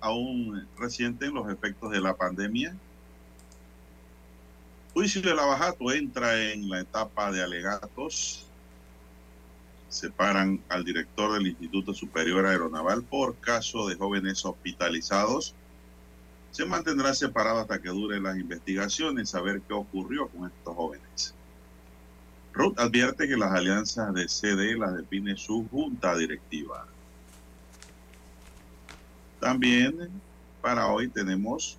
Aún resienten los efectos de la pandemia. Juicio de Lavajato entra en la etapa de alegatos. Separan al director del Instituto Superior Aeronaval por caso de jóvenes hospitalizados. Se mantendrá separado hasta que duren las investigaciones, a ver qué ocurrió con estos jóvenes. Ruth advierte que las alianzas de CD las define su junta directiva. También para hoy tenemos,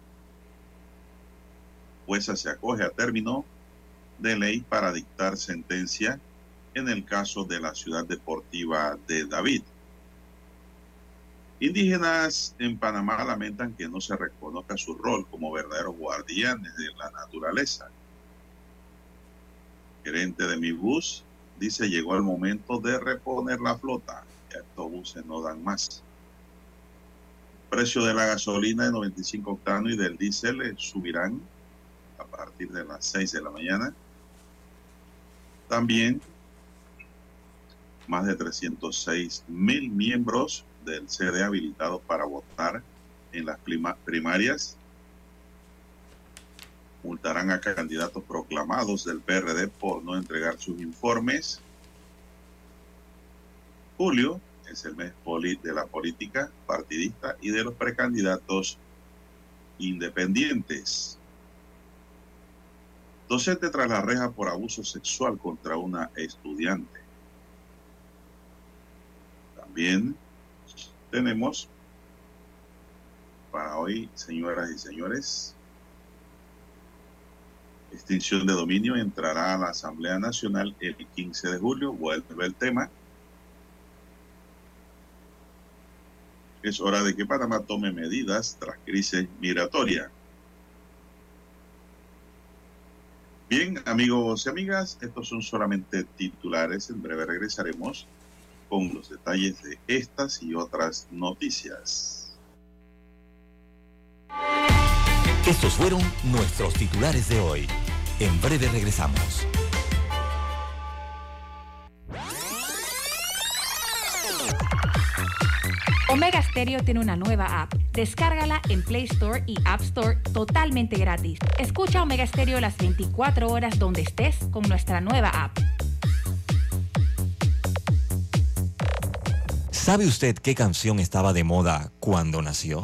jueza se acoge a término de ley para dictar sentencia en el caso de la ciudad deportiva de David. Indígenas en Panamá lamentan que no se reconozca su rol como verdaderos guardianes de la naturaleza. Gerente de mi bus dice llegó el momento de reponer la flota. Estos buses no dan más precio de la gasolina de 95 octanos y del diésel subirán a partir de las 6 de la mañana. También más de 306 mil miembros del CD habilitados para votar en las primarias. Multarán a candidatos proclamados del PRD por no entregar sus informes. Julio, es el mes de la política partidista y de los precandidatos independientes. Docente tras la reja por abuso sexual contra una estudiante. También tenemos para hoy, señoras y señores, extinción de dominio entrará a la Asamblea Nacional el 15 de julio, vuelve el tema es hora de que Panamá tome medidas tras crisis migratoria. Bien, amigos y amigas, estos son solamente titulares. En breve regresaremos con los detalles de estas y otras noticias. Estos fueron nuestros titulares de hoy. En breve regresamos. Omega Stereo tiene una nueva app. Descárgala en Play Store y App Store totalmente gratis. Escucha Omega Stereo las 24 horas donde estés con nuestra nueva app. ¿Sabe usted qué canción estaba de moda cuando nació?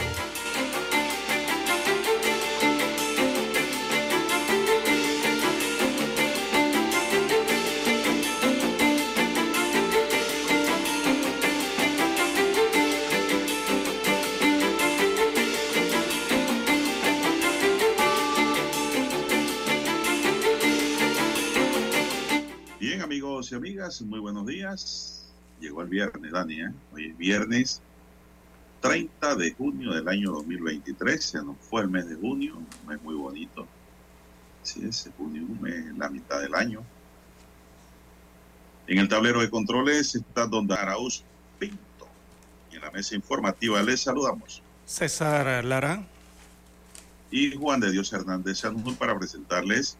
Muy buenos días. Llegó el viernes, Dani, ¿eh? Hoy es viernes 30 de junio del año 2023. Se nos fue el mes de junio, un mes muy bonito. Sí, es junio, un mes, la mitad del año. En el tablero de controles está Don Arauz Pinto. Y en la mesa informativa les saludamos. César Lara. Y Juan de Dios Hernández Sanjur para presentarles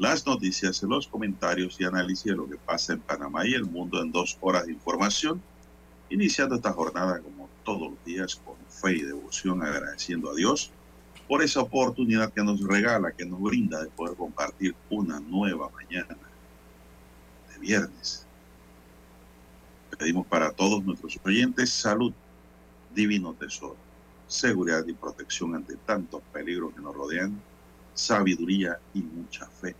las noticias, los comentarios y análisis de lo que pasa en Panamá y el mundo en dos horas de información, iniciando esta jornada como todos los días con fe y devoción, agradeciendo a Dios por esa oportunidad que nos regala, que nos brinda de poder compartir una nueva mañana de viernes. Pedimos para todos nuestros oyentes salud, divino tesoro, seguridad y protección ante tantos peligros que nos rodean sabiduría y mucha fe.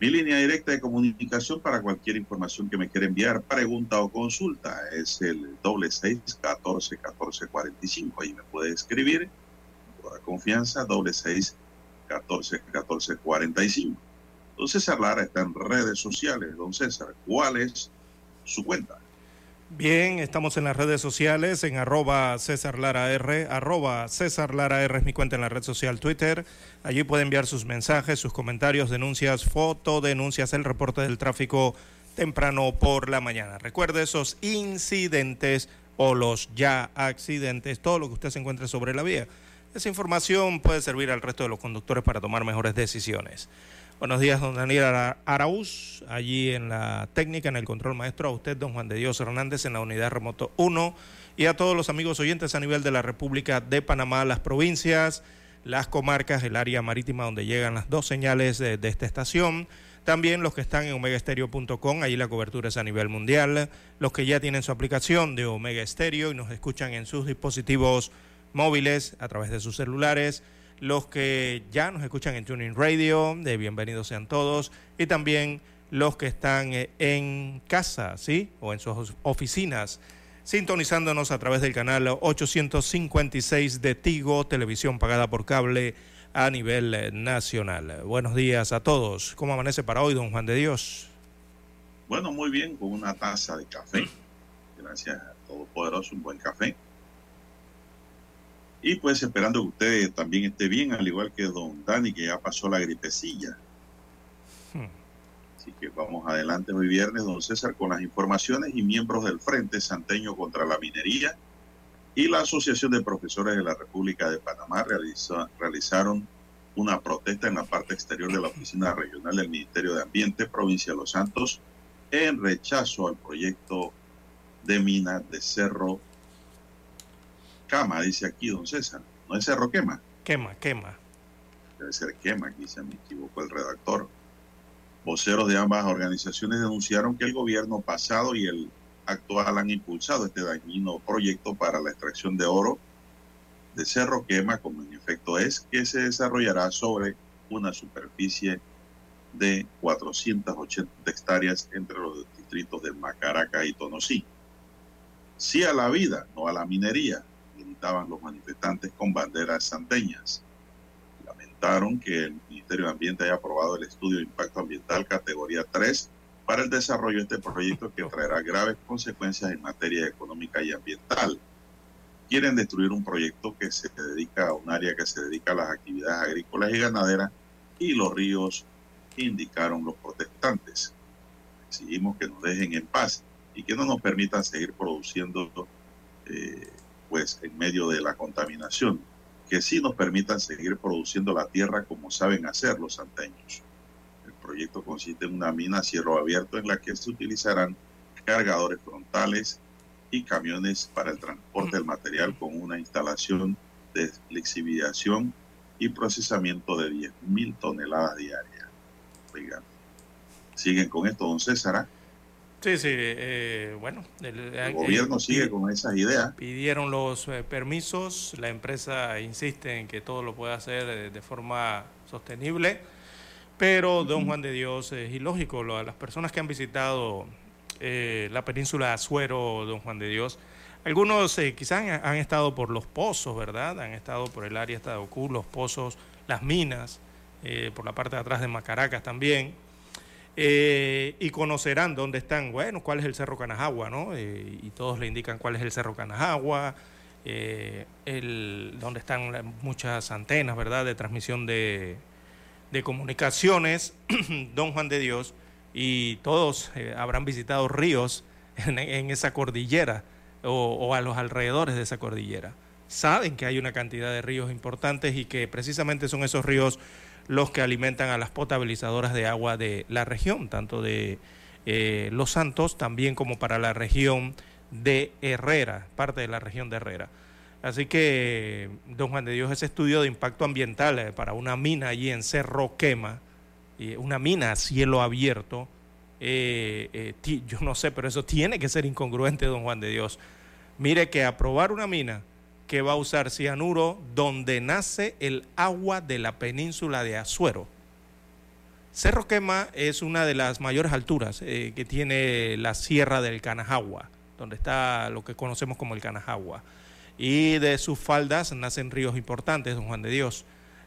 Mi línea directa de comunicación para cualquier información que me quiera enviar, pregunta o consulta es el doble seis catorce catorce cuarenta y cinco. Ahí me puede escribir con toda confianza, doble seis catorce catorce cuarenta y cinco. Don César Lara está en redes sociales. Don César, ¿cuál es su cuenta? Bien, estamos en las redes sociales, en arroba César Lara R, arroba César Lara R es mi cuenta en la red social Twitter. Allí puede enviar sus mensajes, sus comentarios, denuncias, fotodenuncias, el reporte del tráfico temprano por la mañana. Recuerde esos incidentes o los ya accidentes, todo lo que usted se encuentre sobre la vía. Esa información puede servir al resto de los conductores para tomar mejores decisiones. Buenos días, don Daniel Araúz, allí en la técnica, en el control maestro, a usted, don Juan de Dios Hernández, en la unidad remoto 1, y a todos los amigos oyentes a nivel de la República de Panamá, las provincias, las comarcas, el área marítima donde llegan las dos señales de, esta estación. También los que están en omegaestereo.com, allí la cobertura es a nivel mundial. Los que ya tienen su aplicación de Omega Estéreo y nos escuchan en sus dispositivos móviles a través de sus celulares los que ya nos escuchan en Tuning Radio, de bienvenidos sean todos, y también los que están eh, en casa, ¿sí? O en sus oficinas, sintonizándonos a través del canal 856 de Tigo, televisión pagada por cable a nivel eh, nacional. Buenos días a todos. ¿Cómo amanece para hoy, don Juan de Dios? Bueno, muy bien, con una taza de café. Gracias a Todopoderoso, un buen café. Y pues esperando que usted también esté bien, al igual que don Dani, que ya pasó la gripecilla. Hmm. Así que vamos adelante hoy viernes, don César, con las informaciones y miembros del Frente Santeño contra la Minería y la Asociación de Profesores de la República de Panamá realiza, realizaron una protesta en la parte exterior de la Oficina Regional del Ministerio de Ambiente, provincia de Los Santos, en rechazo al proyecto de mina de Cerro Cama, dice aquí don César. No es Cerro Quema. Quema, quema. Debe ser Quema, aquí se me equivocó el redactor. Voceros de ambas organizaciones denunciaron que el gobierno pasado y el actual han impulsado este dañino proyecto para la extracción de oro de Cerro Quema, como en efecto es, que se desarrollará sobre una superficie de 480 hectáreas entre los distritos de Macaraca y Tonosí. Sí a la vida, no a la minería, gritaban los manifestantes con banderas santeñas. Lamentaron que el Ministerio de Ambiente haya aprobado el estudio de impacto ambiental categoría 3 para el desarrollo de este proyecto que traerá graves consecuencias en materia económica y ambiental. Quieren destruir un proyecto que se dedica a un área que se dedica a las actividades agrícolas y ganaderas y los ríos, indicaron los protestantes. Exigimos que nos dejen en paz y que no nos permitan seguir produciendo eh, pues en medio de la contaminación, que sí nos permitan seguir produciendo la tierra como saben hacer los santeños. El proyecto consiste en una mina a cielo abierto en la que se utilizarán cargadores frontales y camiones para el transporte del material con una instalación de lixiviación y procesamiento de 10.000 toneladas diarias. Oigan, siguen con esto, don César. Sí, sí, eh, bueno. El, el gobierno eh, sigue con esas ideas. Pidieron los eh, permisos, la empresa insiste en que todo lo pueda hacer de, forma sostenible, pero don Juan de Dios es ilógico. Lo, las personas que han visitado eh, la península de Azuero, don Juan de Dios, algunos eh, quizás han, han, estado por los pozos, ¿verdad? Han estado por el área de Ocú, los pozos, las minas, eh, por la parte de atrás de Macaracas también. Eh, y conocerán dónde están, bueno, cuál es el Cerro Canajagua, ¿no? Eh, y todos le indican cuál es el Cerro Canajagua, eh, el, donde están muchas antenas, ¿verdad?, de transmisión de, de comunicaciones, Don Juan de Dios, y todos eh, habrán visitado ríos en, en esa cordillera o, o, a los alrededores de esa cordillera. Saben que hay una cantidad de ríos importantes y que precisamente son esos ríos los que alimentan a las potabilizadoras de agua de la región, tanto de eh, Los Santos también como para la región de Herrera, parte de la región de Herrera. Así que, don Juan de Dios, ese estudio de impacto ambiental eh, para una mina allí en Cerro Quema, una mina a cielo abierto, eh, yo no sé, pero eso tiene que ser incongruente, don Juan de Dios. Mire que aprobar una mina que va a usar cianuro donde nace el agua de la península de Azuero. Cerro Quema es una de las mayores alturas eh, que tiene la sierra del Canajagua, donde está lo que conocemos como el Canajagua. Y de sus faldas nacen ríos importantes, don Juan de Dios.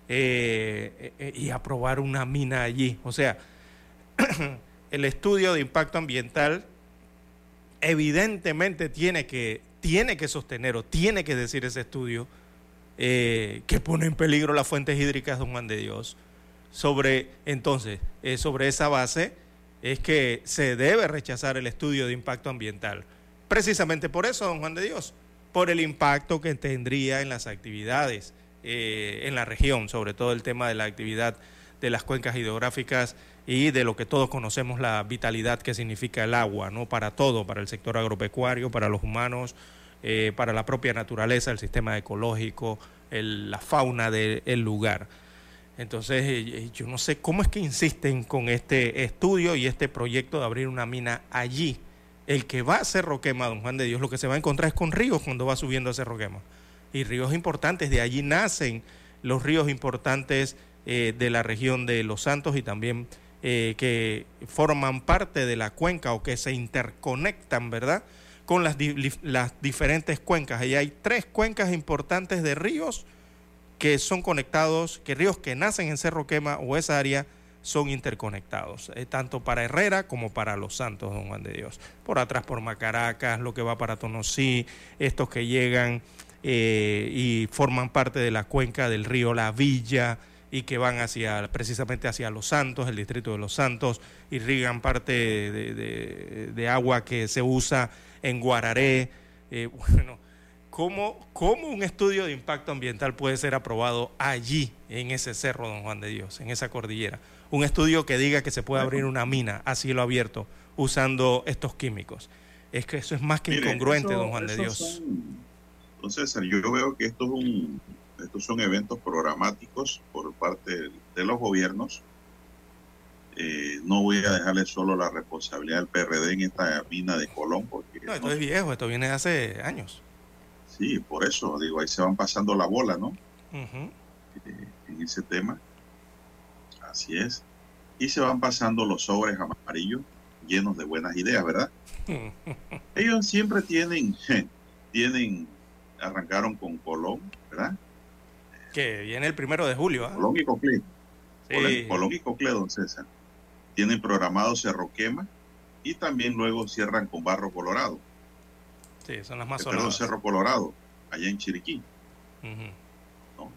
Eh, eh, y aprobar una mina allí. O sea, el estudio de impacto ambiental evidentemente tiene que tiene que sostener o tiene que decir ese estudio eh, que pone en peligro las fuentes hídricas de Juan de Dios. Sobre, entonces, eh, sobre esa base es que se debe rechazar el estudio de impacto ambiental. Precisamente por eso, don Juan de Dios, por el impacto que tendría en las actividades eh, en la región, sobre todo el tema de la actividad de las cuencas hidrográficas y de lo que todos conocemos la vitalidad que significa el agua, ¿no? Para todo, para el sector agropecuario, para los humanos, eh, para la propia naturaleza, el sistema ecológico, la fauna del de, lugar. Entonces, eh, yo no sé cómo es que insisten con este estudio y este proyecto de abrir una mina allí. El que va a Cerro Quema, don Juan de Dios, lo que se va a encontrar es con ríos cuando va subiendo a Cerro Quema. Y ríos importantes, de allí nacen los ríos importantes eh, de la región de Los Santos y también eh, que forman parte de la cuenca o que se interconectan, ¿verdad? Con las, di las diferentes cuencas. Ahí hay tres cuencas importantes de ríos que son conectados, que ríos que nacen en Cerro Quema o esa área son interconectados, eh, tanto para Herrera como para Los Santos, don Juan de Dios. Por atrás por Macaracas, lo que va para Tonosí, estos que llegan eh, y forman parte de la cuenca del río La Villa, y que van hacia precisamente hacia Los Santos, el distrito de Los Santos, irrigan parte de, de, de agua que se usa en Guararé. Eh, bueno, ¿cómo, ¿cómo un estudio de impacto ambiental puede ser aprobado allí, en ese cerro, don Juan de Dios, en esa cordillera? Un estudio que diga que se puede abrir una mina a cielo abierto usando estos químicos. Es que eso es más que Mire, incongruente, eso, don Juan de Dios. Son, entonces, yo veo que esto es un estos son eventos programáticos por parte de los gobiernos. Eh, no voy a dejarle solo la responsabilidad del PRD en esta mina de Colón. Porque no, esto no, es viejo, esto viene de hace años. Sí, por eso, digo, ahí se van pasando la bola, ¿no? Uh -huh. eh, en ese tema. Así es. Y se van pasando los sobres amarillos llenos de buenas ideas, ¿verdad? Ellos siempre tienen, tienen, arrancaron con Colón, ¿verdad? Que viene el primero de julio. ¿eh? Colón y Coclé. Sí. Colón y Coclé, don César. Tienen programado Cerro Quema y también luego cierran con Barro Colorado. Sí, son las más Perdón, Cerro Colorado, allá en Chiriquí. Uh -huh. ¿No?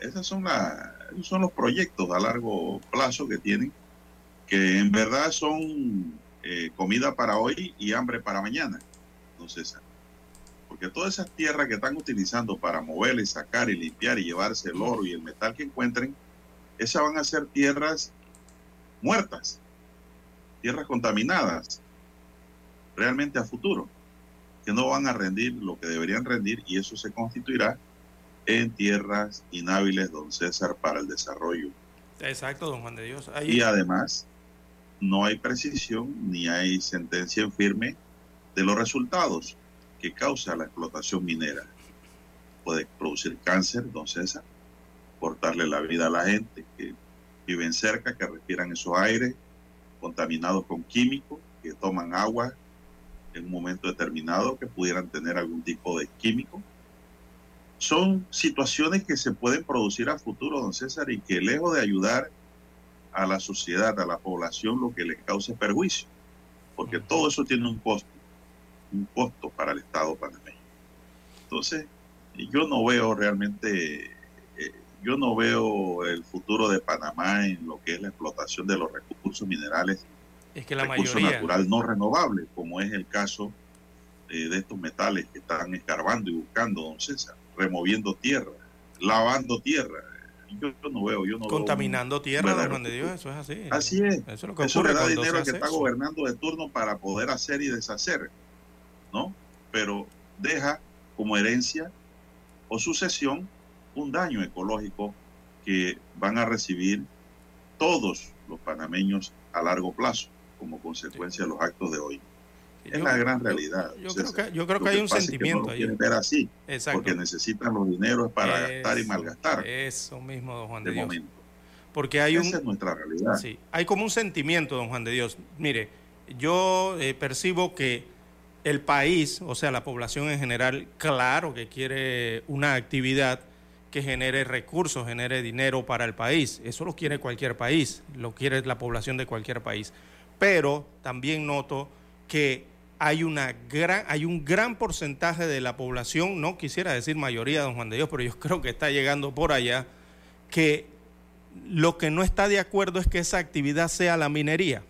Esas son la, son los proyectos a largo plazo que tienen, que en verdad son eh, comida para hoy y hambre para mañana, don César. Porque todas esas tierras que están utilizando para mover y sacar y limpiar y llevarse el oro y el metal que encuentren, esas van a ser tierras muertas, tierras contaminadas, realmente a futuro, que no van a rendir lo que deberían rendir y eso se constituirá en tierras inhábiles, don César, para el desarrollo. Exacto, don Juan de Dios. Y además, no hay precisión ni hay sentencia en firme de los resultados que causa la explotación minera. Puede producir cáncer, don César, cortarle la vida a la gente que viven cerca, que respiran esos aires contaminados con químicos, que toman agua en un momento determinado, que pudieran tener algún tipo de químico. Son situaciones que se pueden producir a futuro, don César, y que lejos de ayudar a la sociedad, a la población, lo que le cause perjuicio, porque todo eso tiene un costo, un costo para el Estado panameño. Entonces, yo no veo realmente, eh, yo no veo el futuro de Panamá en lo que es la explotación de los recursos minerales, es que la recurso mayoría... natural no renovable, como es el caso eh, de estos metales que están escarbando y buscando, don César, removiendo tierra, lavando tierra, yo, no veo, yo no Contaminando tierra, don Juan de Dios, eso es así. Así es. Eso, es lo que eso le da dinero al que está eso. gobernando de turno para poder hacer y deshacer, ¿no? Pero deja como herencia o sucesión un daño ecológico que van a recibir todos los panameños a largo plazo como consecuencia de los actos de hoy. Es Yo- la gran realidad. Yo, creo que, yo creo Lo que hay un pasa es que sentimiento no ahí. quieren ver así, Exacto. porque necesitan los dineros para gastar y malgastar Eso mismo, don Juan de, de Dios. momento. Porque hay un, Esa es nuestra realidad. Sí, hay como un sentimiento, don Juan de Dios. Mire, yo eh, percibo que el país, o sea, la población en general, claro que quiere una actividad que genere recursos, genere dinero para el país. Eso lo quiere cualquier país, lo quiere la población de cualquier país. Pero también noto que hay, una gran, hay un gran porcentaje de la población, no quisiera decir mayoría, don Juan de Dios, pero yo creo que está llegando por allá, que lo que no está de acuerdo es que esa actividad sea la minería.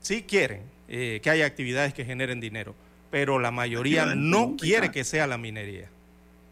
Sí quieren eh, que haya actividades que generen dinero, pero la mayoría no quiere que sea la minería.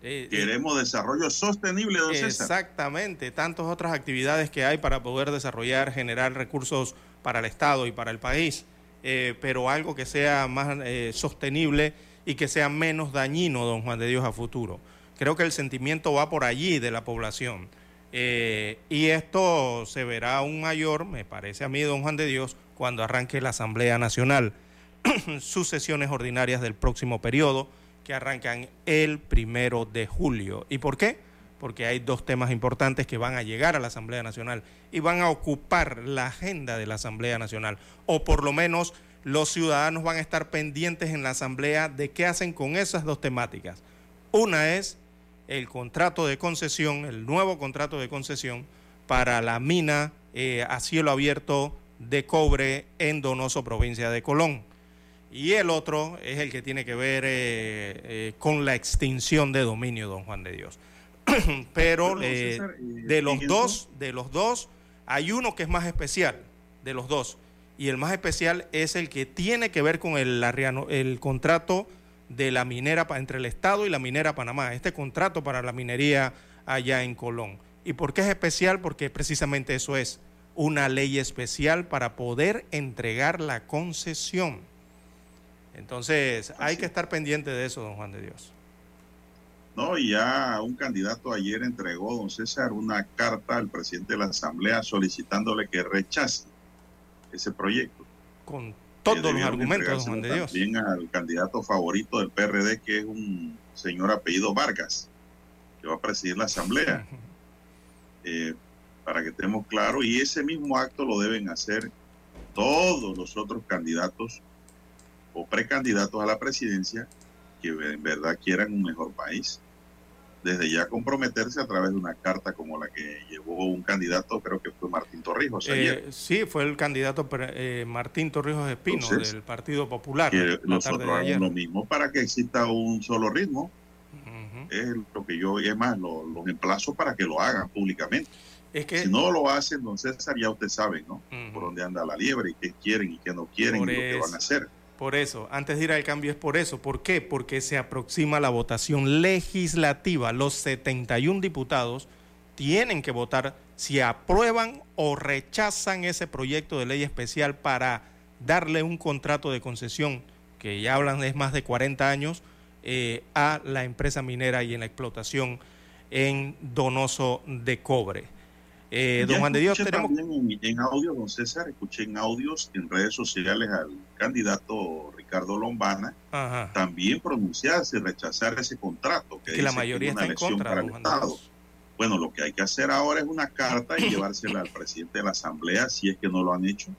Eh, Queremos desarrollo sostenible, don César. Exactamente, tantas otras actividades que hay para poder desarrollar, generar recursos para el Estado y para el país, eh, pero algo que sea más sostenible y que sea menos dañino, don Juan de Dios, a futuro. Creo que el sentimiento va por allí de la población. Eh, y esto se verá aún mayor, me parece a mí, don Juan de Dios, cuando arranque la Asamblea Nacional, sus sesiones ordinarias del próximo periodo, que arrancan el primero de julio. ¿Y por qué? Porque hay dos temas importantes que van a llegar a la Asamblea Nacional y van a ocupar la agenda de la Asamblea Nacional. O por lo menos los ciudadanos van a estar pendientes en la Asamblea de qué hacen con esas dos temáticas. Una es el contrato de concesión, el nuevo contrato de concesión para la mina eh, a cielo abierto de cobre en Donoso, provincia de Colón. Y el otro es el que tiene que ver eh, eh, con la extinción de dominio, don Juan de Dios. Pero César, de los dos, de los dos, hay uno que es más especial, de los dos. Y el más especial es el que tiene que ver con el, la el contrato de la minera entre el Estado y la minera Panamá, este contrato para la minería allá en Colón. ¿Y por qué es especial? Porque precisamente eso es una ley especial para poder entregar la concesión. Entonces, hay que es. estar pendiente de eso, don Juan de Dios. No, y ya un candidato ayer entregó, don César, una carta al presidente de la Asamblea solicitándole que rechace ese proyecto. Con todos los argumentos, Juan de Dios. También al candidato favorito del PRD, que es un señor apellido Vargas, que va a presidir la Asamblea, eh, para que estemos claros. Y ese mismo acto lo deben hacer todos los otros candidatos o precandidatos a la presidencia que en verdad quieran un mejor país. Desde ya comprometerse a través de una carta como la que llevó un candidato, creo que fue Martín Torrijos ayer. Eh, sí, fue el candidato eh, Martín Torrijos Espino Entonces, del Partido Popular. que nosotros ayer. hagamos lo mismo para que exista un solo ritmo. Es lo que yo, es más, lo- los emplazo para que lo hagan públicamente. Es que Si no lo hacen, don César, ya usted sabe, ¿no? Por dónde anda la liebre y qué quieren y qué no quieren y lo que van a hacer. Por eso, antes de ir al cambio es por eso. ¿Por qué? Porque se aproxima la votación legislativa. Los 71 diputados tienen que votar si aprueban o rechazan ese proyecto de ley especial para darle un contrato de concesión, que ya hablan de más de 40 años, eh, a la empresa minera y en la explotación en Donoso de Cobre. Eh, don Juan de Dios, tenemos... también en, en audio, don César, escuché en audios en redes sociales al candidato Ricardo Lombana Ajá. también pronunciarse y rechazar ese contrato. Que, que la mayoría es una está en elección contra, para el Estado. Bueno, lo que hay que hacer ahora es una carta y llevársela al presidente de la Asamblea si es que no lo han hecho.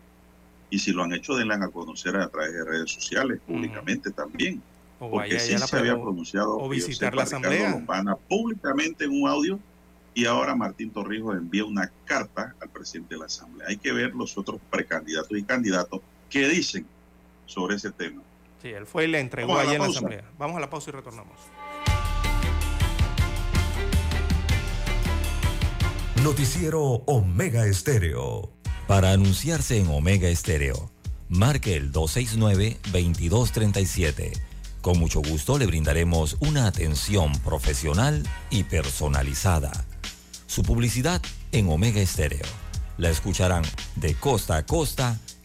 Y si lo han hecho, denla a conocer a través de redes sociales, públicamente también. O Porque sí se había pronunciado o que yo visitar la Ricardo Asamblea. Lombana públicamente en un audio y ahora Martín Torrijos envía una carta al presidente de la Asamblea. Hay que ver los otros precandidatos y candidatos qué dicen sobre ese tema. Sí, él fue y le entregó Vamos a la allá en la asamblea. Vamos a la pausa y retornamos. Noticiero Omega Estéreo. Para anunciarse en Omega Estéreo, marque el 269-2237. Con mucho gusto le brindaremos una atención profesional y personalizada. Su publicidad en Omega Estéreo. La escucharán de costa a costa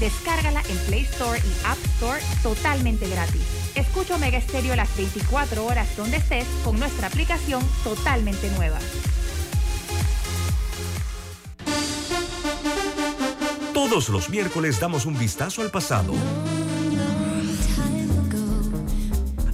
Descárgala en Play Store y App Store totalmente gratis. Escucha Omega Stereo las 24 horas donde estés con nuestra aplicación totalmente nueva. Todos los miércoles damos un vistazo al pasado.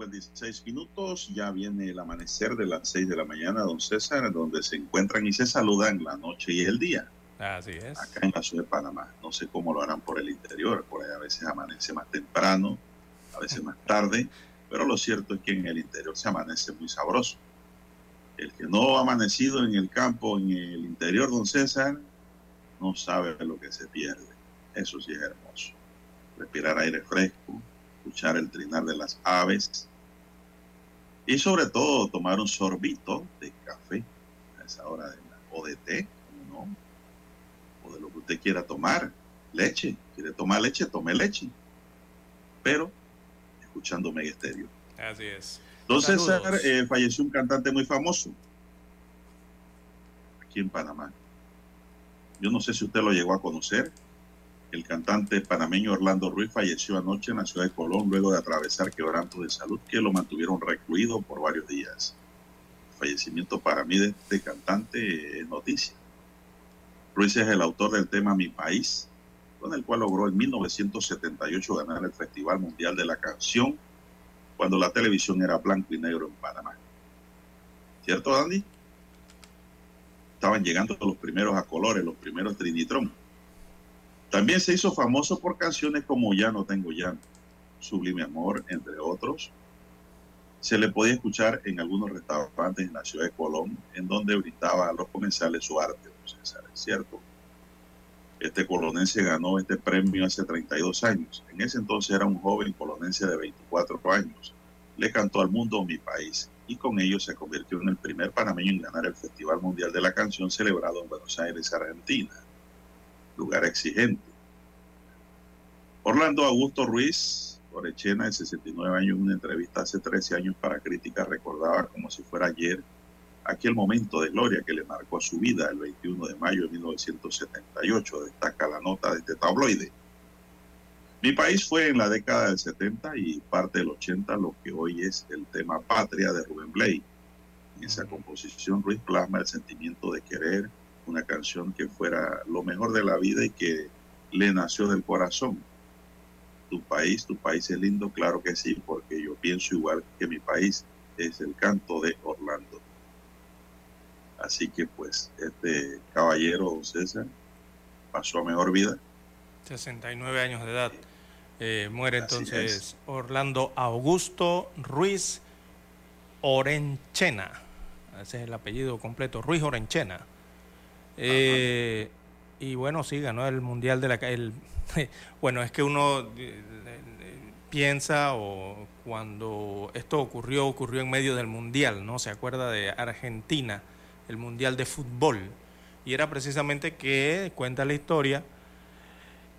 56 minutos, ya viene el amanecer de las 6 de la mañana, don César, donde se encuentran y se saludan la noche y el día. Así es. Acá en la ciudad de Panamá. No sé cómo lo harán por el interior, por ahí a veces amanece más temprano, a veces más tarde, pero lo cierto es que en el interior se amanece muy sabroso. El que no ha amanecido en el campo, en el interior, don César, no sabe lo que se pierde. Eso sí es hermoso. Respirar aire fresco, escuchar el trinar de las aves, y sobre todo tomar un sorbito de café a esa hora de la, o de té, ¿no? O de lo que usted quiera tomar, leche, quiere tomar leche, tome leche, pero escuchando Mega Estéreo. Así es. Entonces eh, falleció un cantante muy famoso aquí en Panamá. Yo no sé si usted lo llegó a conocer. El cantante panameño Orlando Ruiz falleció anoche en la ciudad de Colón luego de atravesar quebrantos de salud que lo mantuvieron recluido por varios días. Fallecimiento para mí de este cantante es noticia. Ruiz es el autor del tema Mi País, con el cual logró en 1978 ganar el Festival Mundial de la Canción, cuando la televisión era blanco y negro en Panamá. ¿Cierto, Andy? Estaban llegando los primeros a colores, los primeros Trinitron. También se hizo famoso por canciones como Ya no tengo llanto, Sublime Amor, entre otros. Se le podía escuchar en algunos restaurantes en la ciudad de Colón, en donde brindaba a los comensales su arte, ¿es cierto? Este colonense ganó este premio hace 32 años. En ese entonces era un joven colonense de 24 años. Le cantó al mundo mi país y con ello se convirtió en el primer panameño en ganar el Festival Mundial de la Canción celebrado en Buenos Aires, Argentina. Lugar exigente. Orlando Augusto Ruiz, Orechena, de 69 años, en una entrevista hace 13 años para Crítica, recordaba como si fuera ayer aquel momento de gloria que le marcó su vida el 21 de mayo de 1978, destaca la nota de este tabloide. Mi país fue en la década del 70 y parte del 80 lo que hoy es el tema Patria de Rubén Blake. En esa composición Ruiz plasma el sentimiento de querer una canción que fuera lo mejor de la vida y que le nació del corazón. Tu país, tu país es lindo, claro que sí, porque yo pienso igual que mi país es el canto de Orlando. Así que pues este caballero César pasó a mejor vida. 69 años de edad. Eh, muere entonces Orlando Augusto Ruiz Orenchena. Ese es el apellido completo, Ruiz Orenchena. Eh, y bueno, sí, ganó el Mundial de la... El, bueno, es que uno eh, piensa o cuando esto ocurrió, ocurrió en medio del Mundial, ¿no? Se acuerda de Argentina el Mundial de Fútbol. Y era precisamente que, cuenta la historia,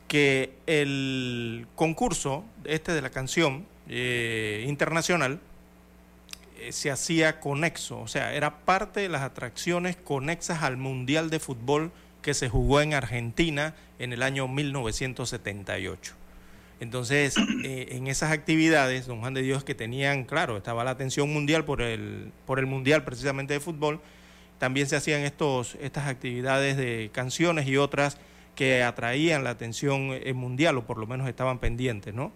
que el concurso este de la canción eh, internacional eh, se hacía conexo, o sea, era parte de las atracciones conexas al Mundial de Fútbol que se jugó en Argentina en el año 1978. Entonces, eh, en esas actividades, don Juan de Dios, que tenían, claro, estaba la atención mundial por el, por el Mundial precisamente de fútbol, también se hacían estos, estas actividades de canciones y otras que atraían la atención eh, mundial o por lo menos estaban pendientes, ¿no?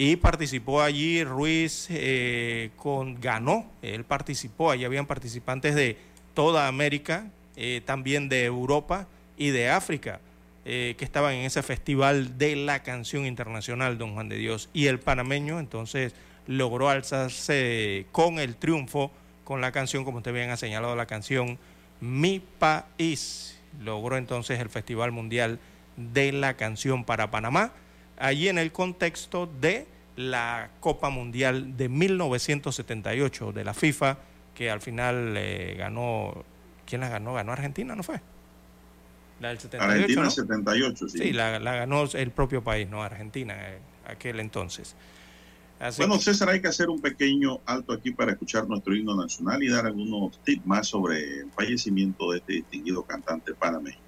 Y participó allí Ruiz, eh, con, ganó, él participó, allí habían participantes de toda América, eh, también de Europa y de África, que estaban en ese festival de la canción internacional, don Juan de Dios. Y el panameño entonces logró alzarse con el triunfo con la canción, como usted bien ha señalado, la canción Mi País. Logró entonces el Festival Mundial de la Canción para Panamá, allí en el contexto de la Copa Mundial de 1978 de la FIFA, que al final eh, ganó, ¿quién la ganó? Ganó Argentina, ¿no fue? La del 78. Argentina 78, sí. Sí, la, ganó el propio país, ¿no? Argentina, eh, aquel entonces bueno, César, hay que hacer un pequeño alto aquí para escuchar nuestro himno nacional y dar algunos tips más sobre el fallecimiento de este distinguido cantante panameño.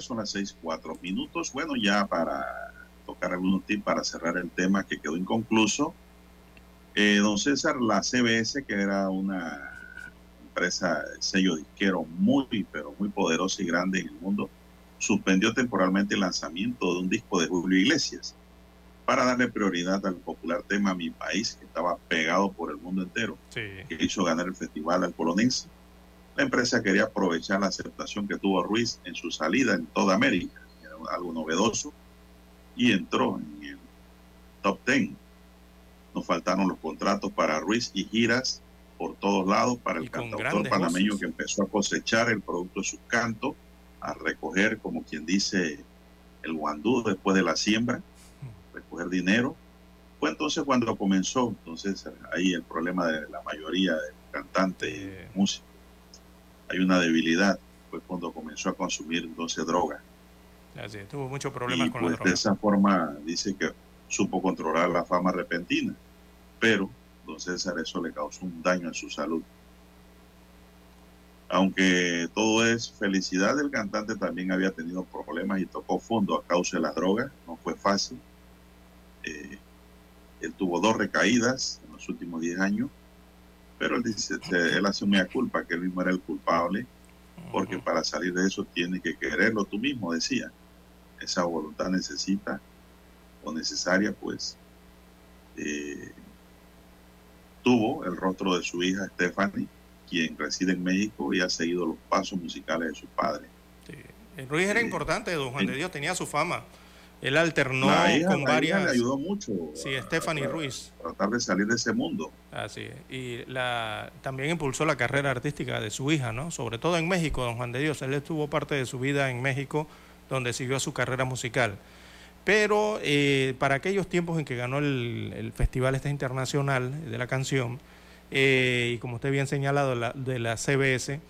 Son las seis, cuatro minutos. Bueno, ya para tocar algunos tips para cerrar el tema que quedó inconcluso. Eh, don César, la CBS, que era una empresa, sello disquero muy, pero muy poderosa y grande en el mundo, suspendió temporalmente el lanzamiento de un disco de Julio Iglesias para darle prioridad al popular tema Mi País, que estaba pegado por el mundo entero, Sí. que hizo ganar el festival al polonense. La empresa quería aprovechar la aceptación que tuvo Ruiz en su salida en toda América, era algo novedoso, y entró en el top 10. Nos faltaron los contratos para Ruiz y giras por todos lados para el cantautor panameño voces. que empezó a cosechar el producto de sus cantos, a recoger, como quien dice, el guandú después de la siembra, recoger dinero. Fue entonces cuando comenzó, entonces ahí el problema de la mayoría de cantantes y Eh. músicos. Hay una debilidad, fue cuando comenzó a consumir entonces droga. Así tuvo muchos problemas y con la pues de droga. esa forma dice que supo controlar la fama repentina, pero don César eso le causó un daño a su salud. Aunque todo es felicidad, el cantante también había tenido problemas y tocó fondo a causa de las drogas, no fue fácil. Eh, él tuvo dos recaídas en los últimos 10 años, pero él dice, él asume la culpa, que él mismo era el culpable, porque para salir de eso tiene que quererlo tú mismo, decía. Esa voluntad necesita o necesaria, pues, eh, tuvo el rostro de su hija Stephanie, quien reside en México y ha seguido los pasos musicales de su padre. Sí. Era importante, don Juan de Dios, tenía su fama. Él alternó con varias. le ayudó mucho. Sí, a- Stephanie a- Ruiz. a tratar de salir de ese mundo. Así es. Y la, también impulsó la carrera artística de su hija, ¿no? Sobre todo en México, don Juan de Dios. Él estuvo parte de su vida en México, donde siguió su carrera musical. Pero eh, para aquellos tiempos en que ganó el, el Festival este internacional de la canción, eh, y como usted bien señalado, la, de la CBS,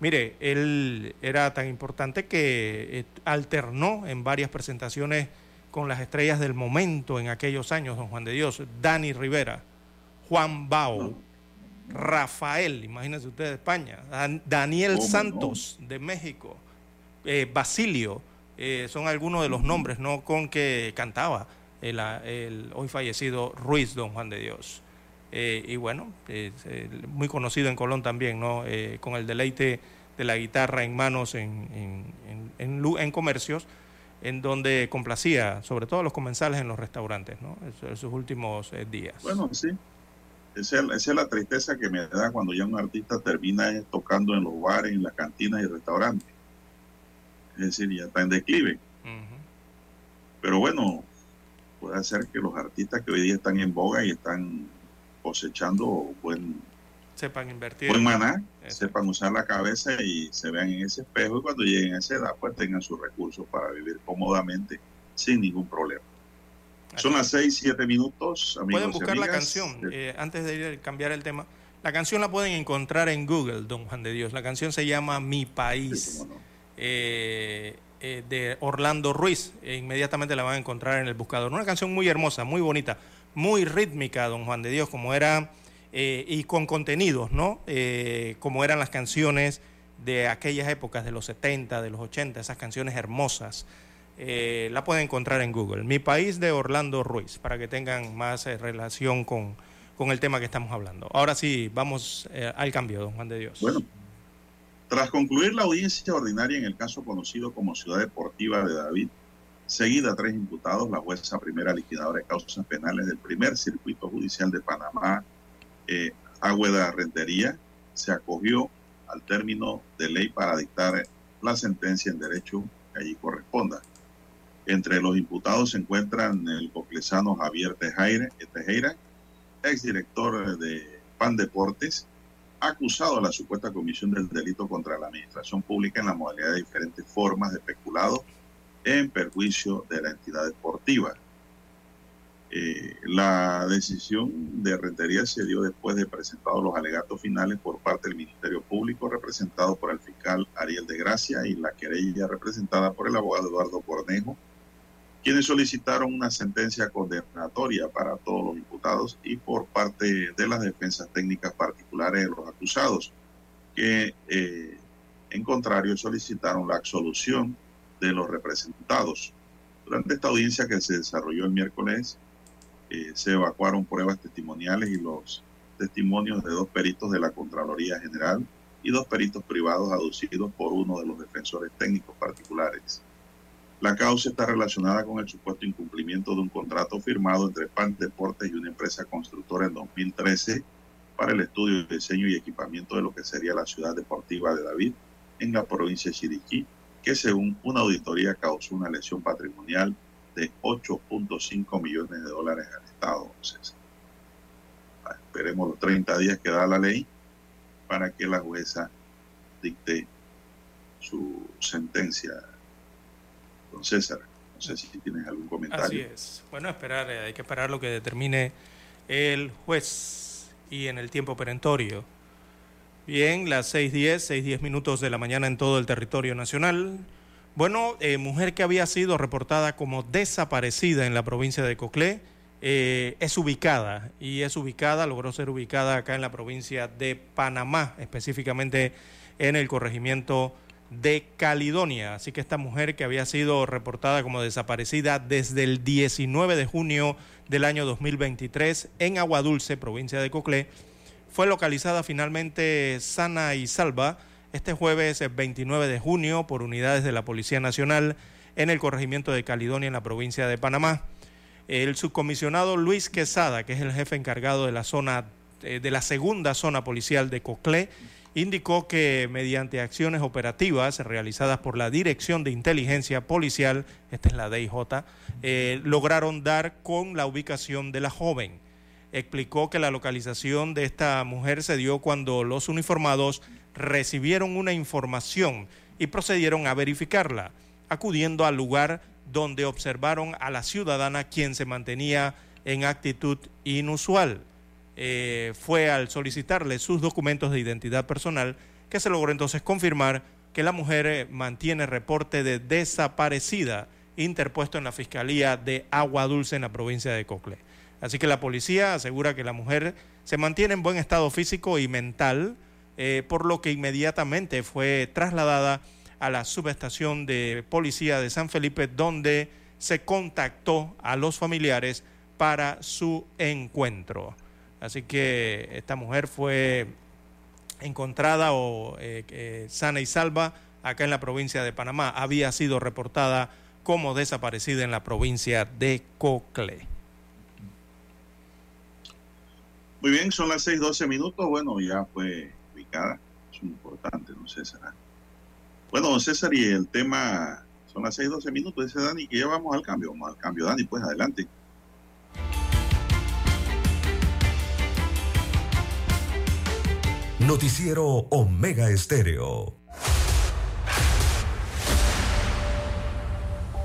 mire, él era tan importante que eh, alternó en varias presentaciones con las estrellas del momento en aquellos años, don Juan de Dios, Dani Rivera, Juan Bao, Rafael, imagínense usted de España, Dan- Daniel. Santos de México, eh, Basilio, eh, son algunos de los nombres, ¿no? Con que cantaba el, el hoy fallecido Ruiz, don Juan de Dios. Eh, y bueno, eh, muy conocido en Colón también, ¿no? Eh, con el deleite de la guitarra en manos en, en, en- en comercios, en donde complacía sobre todo a los comensales en los restaurantes, ¿no? En, sus últimos eh, días. Bueno, sí. Esa es, esa es la tristeza que me da cuando ya un artista termina tocando en los bares, en las cantinas y restaurantes. Es decir, ya está en declive. Pero bueno, puede ser que los artistas que hoy día están en boga y están cosechando buen, Sepan invertir. buen maná, Exacto. sepan usar la cabeza y se vean en ese espejo y cuando lleguen a esa edad pues tengan sus recursos para vivir cómodamente sin ningún problema. Son las seis, siete minutos, amigos Pueden y buscar la canción. Eh, eh, antes de ir a cambiar el tema, la canción la pueden encontrar en Google, don Juan de Dios. La canción se llama Mi País, no. eh, eh, de Orlando Ruiz. E inmediatamente la van a encontrar en el buscador. Una canción muy hermosa, muy bonita, muy rítmica, don Juan de Dios, como era, eh, y con contenidos, ¿no? Eh, como eran las canciones de aquellas épocas, de los 70, de los 80, esas canciones hermosas. Eh, la pueden encontrar en Google. Mi país de Orlando Ruiz, para que tengan más relación con, con el tema que estamos hablando. Ahora sí, vamos al cambio, don Juan de Dios. Bueno, tras concluir la audiencia ordinaria en el caso conocido como Ciudad Deportiva de David, seguida tres imputados, la jueza primera liquidadora de causas penales del primer circuito judicial de Panamá, eh, Agüeda Rentería, se acogió al término de ley para dictar la sentencia en derecho que allí corresponda. Entre los imputados se encuentran el coclesano Javier Tejera, exdirector de PAN Deportes, acusado a la supuesta comisión del delito contra la administración pública en la modalidad de diferentes formas de peculado en perjuicio de la entidad deportiva. Eh, la decisión de Rentería se dio después de presentados los alegatos finales por parte del Ministerio Público, representado por el fiscal Ariel de Gracia y la querella representada por el abogado Eduardo Cornejo, quienes solicitaron una sentencia condenatoria para todos los imputados y por parte de las defensas técnicas particulares de los acusados, que eh, en contrario solicitaron la absolución de los representados. Durante esta audiencia que se desarrolló el miércoles, eh, se evacuaron pruebas testimoniales y los testimonios de dos peritos de la Contraloría General y dos peritos privados aducidos por uno de los defensores técnicos particulares. La causa está relacionada con el supuesto incumplimiento de un contrato firmado entre PAN Deportes y una empresa constructora en 2013 para el estudio, diseño y equipamiento de lo que sería la ciudad deportiva de David en la provincia de Chiriquí, que según una auditoría causó una lesión patrimonial de 8.5 millones de dólares al Estado. Ah, esperemos los 30 días que da la ley para que la jueza dicte su sentencia. Don César, no sé si tienes algún comentario. Así es. Bueno, esperar, eh, hay que esperar lo que determine el juez y en el tiempo perentorio. Bien, las 6.10, 6.10 minutos de la mañana en todo el territorio nacional. Bueno, eh, mujer que había sido reportada como desaparecida en la provincia de Coclé, eh, es ubicada y es ubicada, logró ser ubicada acá en la provincia de Panamá, específicamente en el corregimiento de Caledonia. Así que esta mujer que había sido reportada como desaparecida desde el 19 de junio del año 2023 en Aguadulce, provincia de Coclé, fue localizada finalmente sana y salva este jueves 29 de junio por unidades de la Policía Nacional en el corregimiento de Caledonia en la provincia de Panamá. El subcomisionado Luis Quesada, que es el jefe encargado de la zona eh, de la segunda zona policial de Coclé, indicó que mediante acciones operativas realizadas por la Dirección de Inteligencia Policial, esta es la DIJ, eh, lograron dar con la ubicación de la joven. Explicó que la localización de esta mujer se dio cuando los uniformados recibieron una información y procedieron a verificarla, acudiendo al lugar donde observaron a la ciudadana quien se mantenía en actitud inusual. Eh, fue al solicitarle sus documentos de identidad personal que se logró entonces confirmar que la mujer eh, mantiene reporte de desaparecida interpuesto en la Fiscalía de Agua Dulce en la provincia de Cocle. Así que la policía asegura que la mujer se mantiene en buen estado físico y mental, eh, por lo que inmediatamente fue trasladada a la subestación de policía de San Felipe, donde se contactó a los familiares para su encuentro. Así que esta mujer fue encontrada o eh, eh, sana y salva acá en la provincia de Panamá. Había sido reportada como desaparecida en la provincia de Cocle. Muy bien, son las 6:12 minutos. Bueno, ya fue es muy importante, don César. Bueno, don César, y el tema son las 6, 12 minutos, dice Dani, que ya vamos al cambio. Vamos al cambio, Dani, pues adelante. Noticiero Omega Estéreo.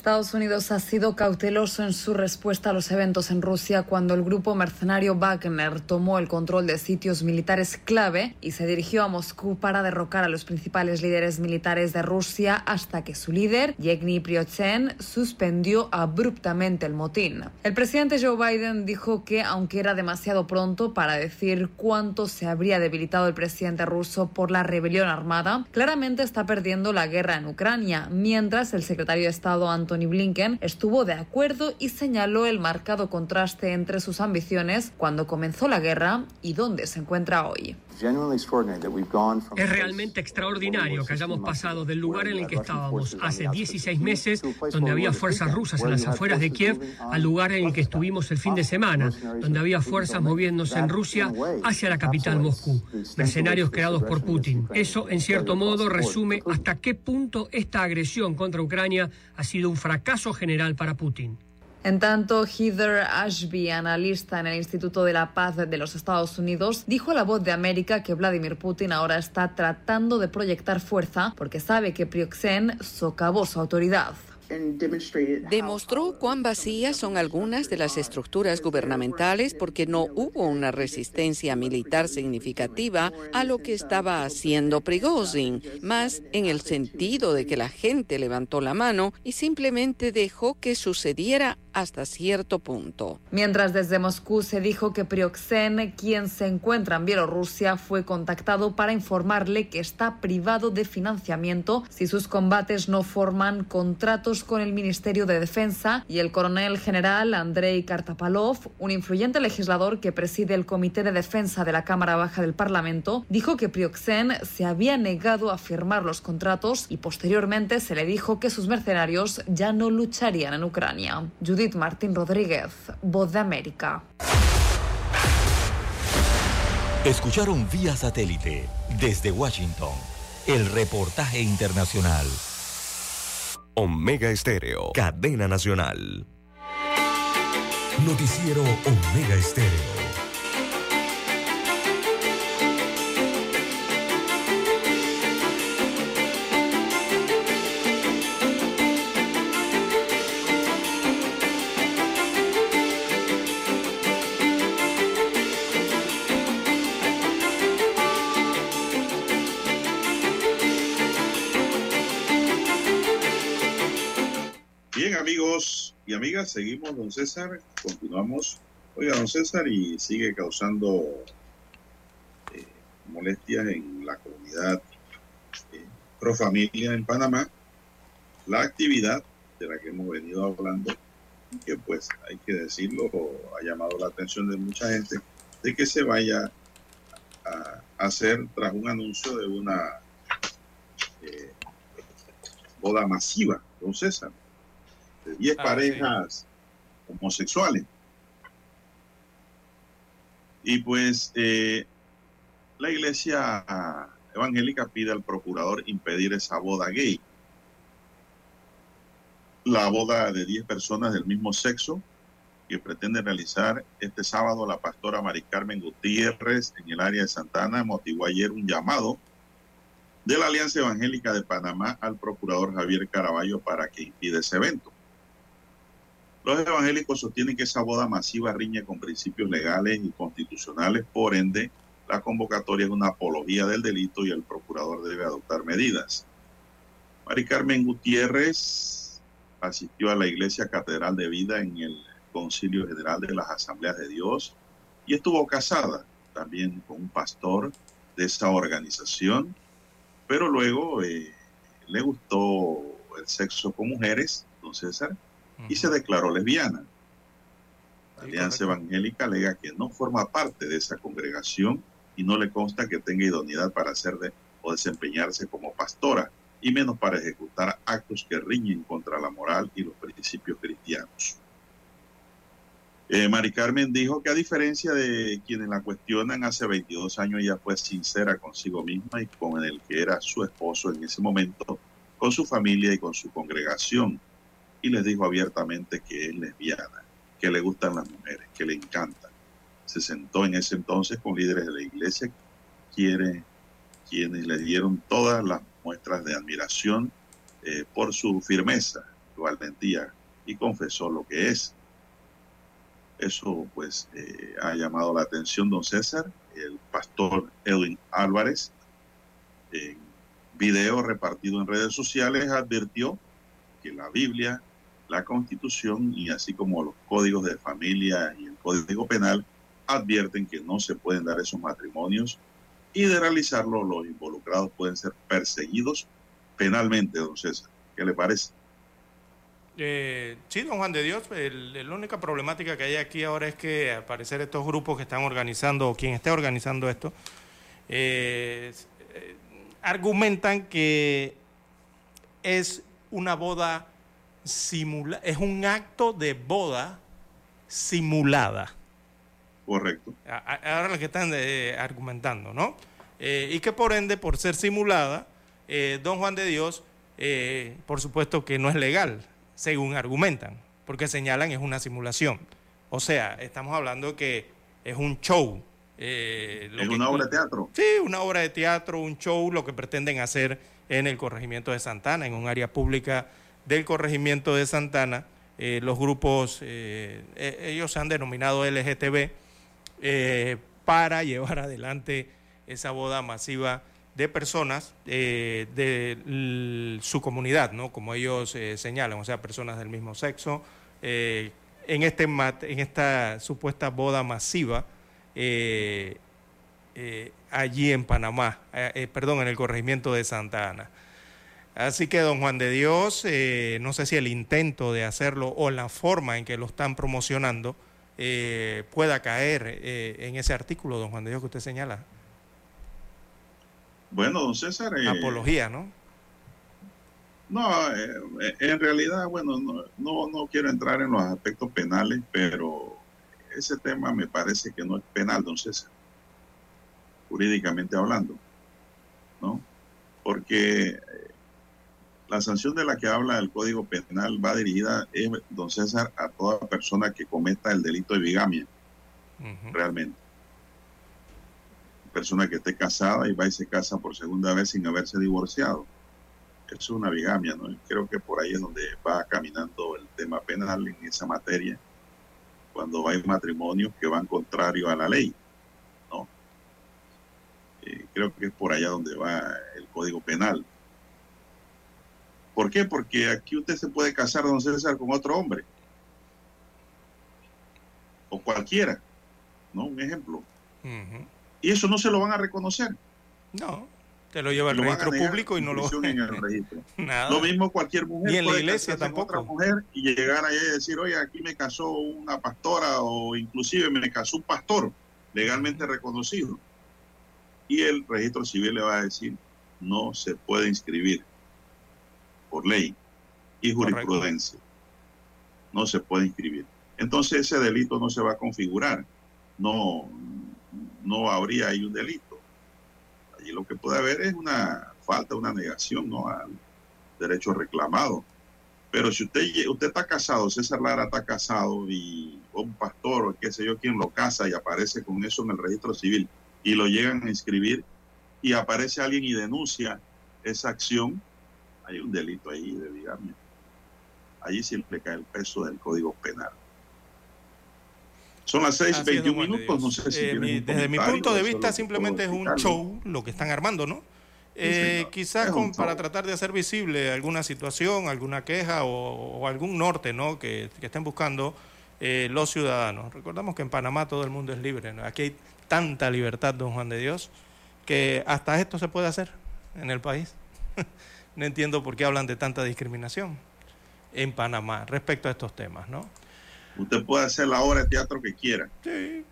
Estados Unidos ha sido cauteloso en su respuesta a los eventos en Rusia cuando el grupo mercenario Wagner tomó el control de sitios militares clave y se dirigió a Moscú para derrocar a los principales líderes militares de Rusia hasta que su líder, Yevgeny Prigozhin, suspendió abruptamente el motín. El presidente Joe Biden dijo que aunque era demasiado pronto para decir cuánto se habría debilitado el presidente ruso por la rebelión armada, claramente está perdiendo la guerra en Ucrania, mientras el secretario de Estado Anthony Blinken estuvo de acuerdo y señaló el marcado contraste entre sus ambiciones cuando comenzó la guerra y dónde se encuentra hoy. Es realmente extraordinario que hayamos pasado del lugar en el que estábamos hace 16 meses, donde había fuerzas rusas en las afueras de Kiev, al lugar en el que estuvimos el fin de semana, donde había fuerzas moviéndose en Rusia hacia la capital Moscú, mercenarios creados por Putin. Eso, en cierto modo, resume hasta qué punto esta agresión contra Ucrania ha sido un fracaso general para Putin. En tanto, Heather Ashby, analista en el Instituto de la Paz de los Estados Unidos, dijo a la voz de América que Vladimir Putin ahora está tratando de proyectar fuerza porque sabe que Prioxen socavó su autoridad. Demostró cuán vacías son algunas de las estructuras gubernamentales porque no hubo una resistencia militar significativa a lo que estaba haciendo Prigozhin, más en el sentido de que la gente levantó la mano y simplemente dejó que sucediera hasta cierto punto. Mientras desde Moscú se dijo que Prioxen, quien se encuentra en Bielorrusia, fue contactado para informarle que está privado de financiamiento si sus combates no forman contratos con el Ministerio de Defensa y el coronel general Andrei Kartapalov, un influyente legislador que preside el Comité de Defensa de la Cámara Baja del Parlamento, dijo que Prioxen se había negado a firmar los contratos y posteriormente se le dijo que sus mercenarios ya no lucharían en Ucrania. Judith Martín Rodríguez, Voz de América. Escucharon vía satélite desde Washington el reportaje internacional. Omega Estéreo, cadena nacional. Noticiero Omega Estéreo. Bien, amigos y amigas, seguimos, don César, continuamos. Oiga, don César, y sigue causando eh, molestias en la comunidad eh, pro familia en Panamá la actividad de la que hemos venido hablando, que pues hay que decirlo, ha llamado la atención de mucha gente, de que se vaya a hacer tras un anuncio de una eh, boda masiva, don César de 10 Ah, parejas homosexuales. Y pues eh, la iglesia evangélica pide al procurador impedir esa boda gay. La boda de 10 personas del mismo sexo que pretende realizar este sábado la pastora Mari Carmen Gutiérrez en el área de Santana motivó ayer un llamado de la Alianza Evangélica de Panamá al procurador Javier Caraballo para que impida ese evento. Los evangélicos sostienen que esa boda masiva riñe con principios legales y constitucionales, por ende, la convocatoria es una apología del delito y el procurador debe adoptar medidas. Mari Carmen Gutiérrez asistió a la Iglesia Catedral de Vida en el Concilio General de las Asambleas de Dios y estuvo casada también con un pastor de esa organización, pero luego eh, le gustó el sexo con mujeres, don César, y se declaró lesbiana. La Alianza Evangélica alega que no forma parte de esa congregación y no le consta que tenga idoneidad para ser de, o desempeñarse como pastora, y menos para ejecutar actos que riñen contra la moral y los principios cristianos. Eh, Mari Carmen dijo que a diferencia de quienes la cuestionan, hace 22 años ella fue sincera consigo misma y con el que era su esposo en ese momento, con su familia y con su congregación y les dijo abiertamente que es lesbiana, que le gustan las mujeres, que le encantan. Se sentó en ese entonces con líderes de la iglesia, quiere, quienes le dieron todas las muestras de admiración eh, por su firmeza, su valentía, y confesó lo que es. Eso pues eh, ha llamado la atención don César, el pastor Edwin Álvarez, en video repartido en redes sociales, advirtió que la Biblia la Constitución y así como los códigos de familia y el Código Penal advierten que no se pueden dar esos matrimonios y de realizarlo los involucrados pueden ser perseguidos penalmente, don César. ¿Qué le parece? Eh, sí, don Juan de Dios, la única problemática que hay aquí ahora es que al parecer estos grupos que están organizando, o quien esté organizando esto, eh, eh, argumentan que es una boda simulada, es un acto de boda simulada. Correcto. Ahora lo que están eh, argumentando, ¿no? Eh, y que por ende, por ser simulada, eh, don Juan de Dios, por supuesto que no es legal, según argumentan, porque señalan es una simulación. O sea, estamos hablando que es un show. es una obra de teatro. Sí, una obra de teatro, un show, lo que pretenden hacer en el corregimiento de Santana, en un área pública del corregimiento de Santana. Eh, los grupos, eh, e, ellos se han denominado LGTB, eh, para llevar adelante esa boda masiva de personas de su comunidad, ¿no? como ellos señalan, o sea, personas del mismo sexo, en, este, en esta supuesta boda masiva allí en Panamá, eh, eh, perdón, en el corregimiento de Santa Ana. Así que, don Juan de Dios, eh, no sé si el intento de hacerlo o la forma en que lo están promocionando pueda caer en ese artículo, don Juan de Dios, que usted señala. Bueno, don César. Apología, ¿no? No, en realidad, bueno, no, no, no quiero entrar en los aspectos penales, pero ese tema me parece que no es penal, don César jurídicamente hablando, ¿no? Porque eh, la sanción de la que habla el Código Penal va dirigida, don César, a toda persona que cometa el delito de bigamia, realmente. Persona que esté casada y va y se casa por segunda vez sin haberse divorciado. Eso es una bigamia, ¿no? Creo que por ahí es donde va caminando el tema penal en esa materia, cuando hay matrimonios que van contrario a la ley. Eh, creo que es por allá donde va el Código Penal. ¿Por qué? Porque aquí usted se puede casar, don César, con otro hombre. O cualquiera. ¿No? Un ejemplo. Y eso no se lo van a reconocer. No. Te lo lleva el registro público y no lo en el registro. Lo mismo cualquier mujer. Ni en la iglesia tampoco. Otra mujer y llegar allá y decir, oye, aquí me casó una pastora o inclusive me casó un pastor legalmente reconocido y el registro civil le va a decir no se puede inscribir por ley y jurisprudencia. No se puede inscribir. Entonces ese delito no se va a configurar. No, no habría ahí un delito. Allí lo que puede haber es una falta, una negación ¿no? al derecho reclamado. Pero si usted, usted está casado, César Lara está casado y un pastor o qué sé yo quién lo casa y aparece con eso en el registro civil y lo llegan a inscribir y aparece alguien y denuncia esa acción, hay un delito ahí de bigamia. Allí siempre cae el peso del Código Penal. Son las 6:21 minutos, no sé si eh, Desde mi punto de vista simplemente es un show lo que están armando, ¿no? Eh, quizás para tratar de hacer visible alguna situación, alguna queja o, algún norte ¿no? que, estén buscando eh, los ciudadanos. Recordamos que en Panamá todo el mundo es libre. ¿no? Aquí hay tanta libertad, don Juan de Dios, que hasta esto se puede hacer en el país. no entiendo por qué hablan de tanta discriminación en Panamá respecto a estos temas, ¿no? Usted puede hacer la obra de teatro que quiera. Sí.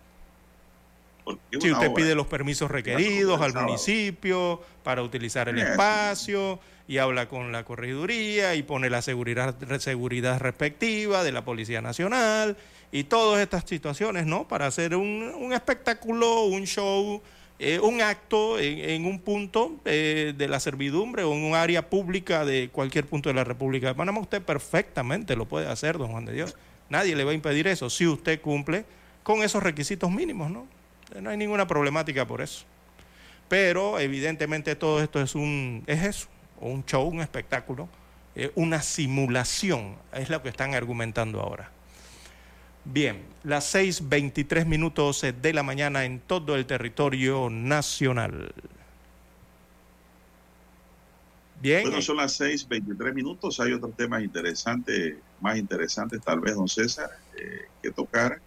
Si usted pide los permisos requeridos al municipio para utilizar el espacio y habla con la correduría y pone la seguridad, seguridad respectiva de la Policía Nacional y todas estas situaciones, ¿no? Para hacer un, espectáculo, un show, eh, un acto en, un punto eh, de la servidumbre o en un área pública de cualquier punto de la República de Panamá, usted perfectamente lo puede hacer, don Juan de Dios. Nadie le va a impedir eso si usted cumple con esos requisitos mínimos, ¿no? No hay ninguna problemática por eso. Pero evidentemente todo esto es un es eso, un show, un espectáculo, eh, una simulación, es lo que están argumentando ahora. Bien, las 6.23 minutos de la mañana en todo el territorio nacional. Bien. Bueno, son las 6.23 minutos. Hay otros temas interesantes, más interesantes tal vez, don César, eh, que tocar.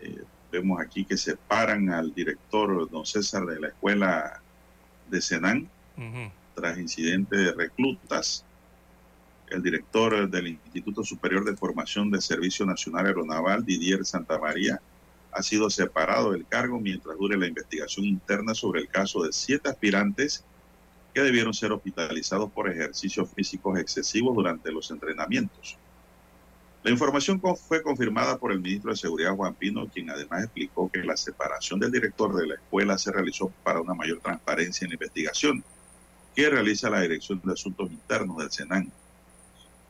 Eh, vemos aquí que separan al director, don César, de la escuela de Senán, tras incidente de reclutas el director del Instituto Superior de Formación de Servicio Nacional Aeronaval, Didier Santamaría, ha sido separado del cargo mientras dure la investigación interna sobre el caso de siete aspirantes que debieron ser hospitalizados por ejercicios físicos excesivos durante los entrenamientos. La información fue confirmada por el ministro de Seguridad Juan Pino, quien además explicó que la separación del director de la escuela se realizó para una mayor transparencia en la investigación que realiza la Dirección de Asuntos Internos del Senan.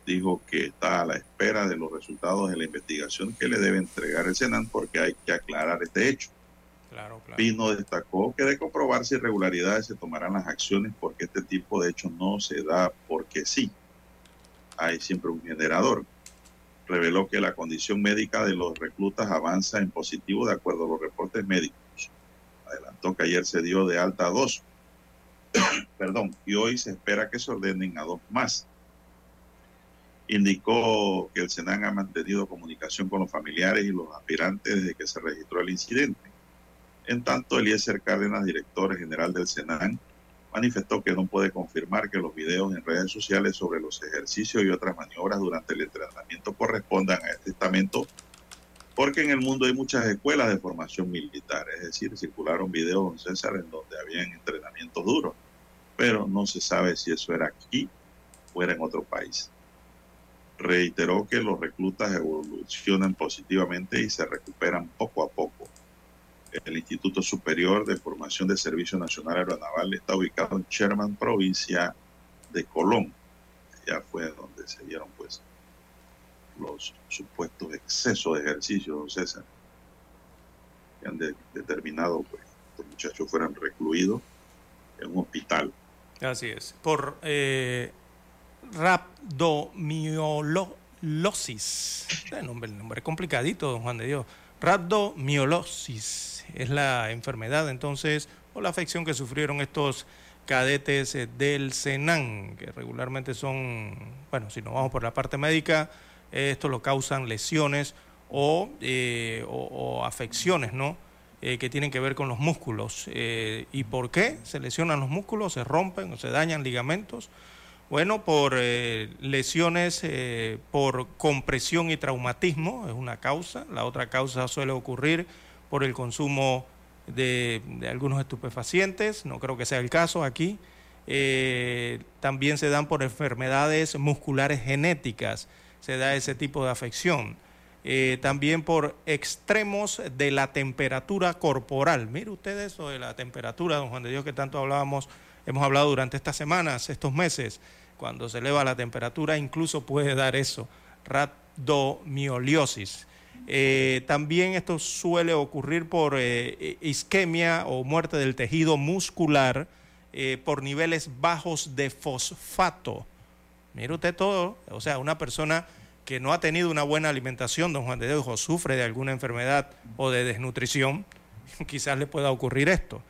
Dijo que está a la espera de los resultados de la investigación que le debe entregar el Senan porque hay que aclarar este hecho. Pino destacó que de comprobarse irregularidades se tomarán las acciones porque este tipo de hechos no se da porque sí. Hay siempre un generador. Reveló que la condición médica de los reclutas avanza en positivo de acuerdo a los reportes médicos. Adelantó que ayer se dio de alta a dos. Perdón, y hoy se espera que se ordenen a dos más. Indicó que el Senan ha mantenido comunicación con los familiares y los aspirantes desde que se registró el incidente en tanto, Eliezer Cárdenas, director general del Senan, manifestó que no puede confirmar que los videos en redes sociales sobre los ejercicios y otras maniobras durante el entrenamiento correspondan a este estamento, porque en el mundo hay muchas escuelas de formación militar, es decir, circularon videos, don César, en donde habían entrenamientos duros, pero no se sabe si eso era aquí o era en otro país. Reiteró que los reclutas evolucionan positivamente y se recuperan poco a poco el Instituto Superior de Formación de Servicio Nacional Aeronaval está ubicado en Sherman, provincia de Colón. Ya fue donde se dieron pues los supuestos excesos de ejercicio, don César, que han determinado pues que los muchachos fueran recluidos en un hospital. Así es, por eh, rhabdomiolosis. El nombre, el nombre complicadito, don Juan de Dios. Rhabdomiolosis es la enfermedad entonces o la afección que sufrieron estos cadetes eh, del Senan, que regularmente son, bueno, si nos vamos por la parte médica, esto lo causan lesiones o, eh, afecciones, ¿no? Eh, que tienen que ver con los músculos. ¿Y por qué se lesionan los músculos? ¿Se rompen o se dañan ligamentos? Bueno, por lesiones por compresión y traumatismo, es una causa. La otra causa suele ocurrir por el consumo de, algunos estupefacientes, no creo que sea el caso aquí. Eh, también se dan por enfermedades musculares genéticas, se da ese tipo de afección. Eh, también por extremos de la temperatura corporal. Mire usted eso de la temperatura, don Juan de Dios, que tanto hablábamos, hemos hablado durante estas semanas, estos meses, cuando se eleva la temperatura, incluso puede dar eso, rhabdomioliosis. Eh, también esto suele ocurrir por eh, isquemia o muerte del tejido muscular eh, por niveles bajos de fosfato. Mire usted todo, o sea, una persona que no ha tenido una buena alimentación, don Juan de Dios, o sufre de alguna enfermedad o de desnutrición, quizás le pueda ocurrir esto.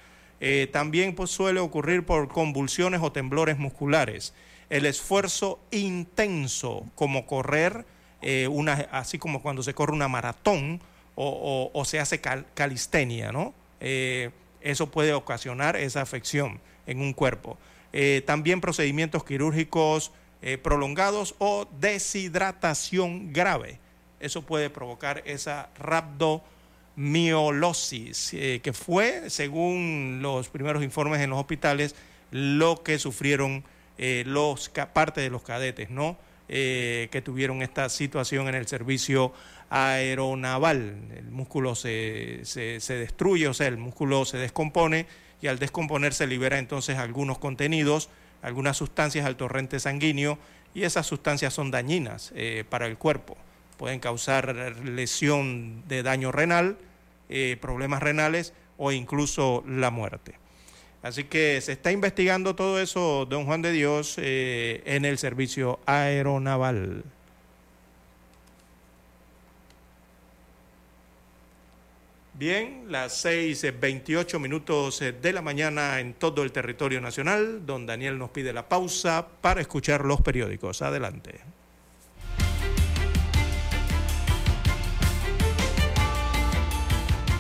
También pues, suele ocurrir por convulsiones o temblores musculares. El esfuerzo intenso, como correr, eh, una, así como cuando se corre una maratón o, se hace calistenia, ¿no? Eh, eso puede ocasionar esa afección en un cuerpo. Eh, también procedimientos quirúrgicos prolongados o deshidratación grave. Eso puede provocar esa rhabdomiolosis, que fue, según los primeros informes en los hospitales, lo que sufrieron los, parte de los cadetes, ¿no? Eh, que tuvieron esta situación en el servicio aeronaval. El músculo se, se, destruye, o sea, el músculo se descompone y al descomponerse libera entonces algunos contenidos, algunas sustancias al torrente sanguíneo y esas sustancias son dañinas eh, para el cuerpo. Pueden causar lesión de daño renal, eh, problemas renales o incluso la muerte. Así que se está investigando todo eso, don Juan de Dios, eh, en el servicio aeronaval. Bien, las 6.28 minutos de la mañana en todo el territorio nacional. Don Daniel nos pide la pausa para escuchar los periódicos. Adelante.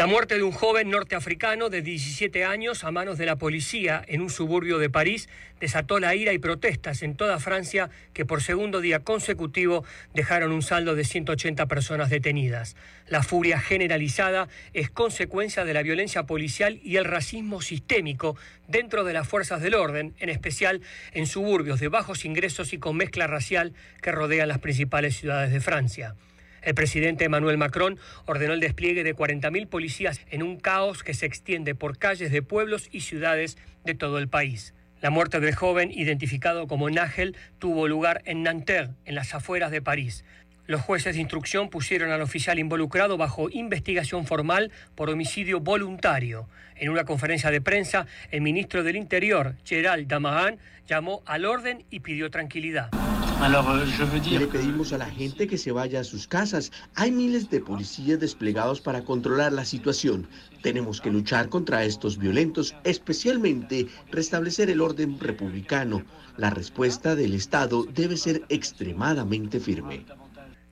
La muerte de un joven norteafricano de 17 años a manos de la policía en un suburbio de París desató la ira y protestas en toda Francia que por segundo día consecutivo dejaron un saldo de 180 personas detenidas. La furia generalizada es consecuencia de la violencia policial y el racismo sistémico dentro de las fuerzas del orden, en especial en suburbios de bajos ingresos y con mezcla racial que rodean las principales ciudades de Francia. El presidente Emmanuel Macron ordenó el despliegue de 40.000 policías en un caos que se extiende por calles de pueblos y ciudades de todo el país. La muerte del joven, identificado como Nagel, tuvo lugar en Nanterre, en las afueras de París. Los jueces de instrucción pusieron al oficial involucrado bajo investigación formal por homicidio voluntario. En una conferencia de prensa, el ministro del Interior, Gerald Damahan, llamó al orden y pidió tranquilidad. Euh, Le pedimos a la gente que se vaya a sus casas. Hay miles de policías desplegados para controlar la situación. Tenemos que luchar contra estos violentos, especialmente restablecer el orden republicano. La respuesta del Estado debe ser extremadamente firme.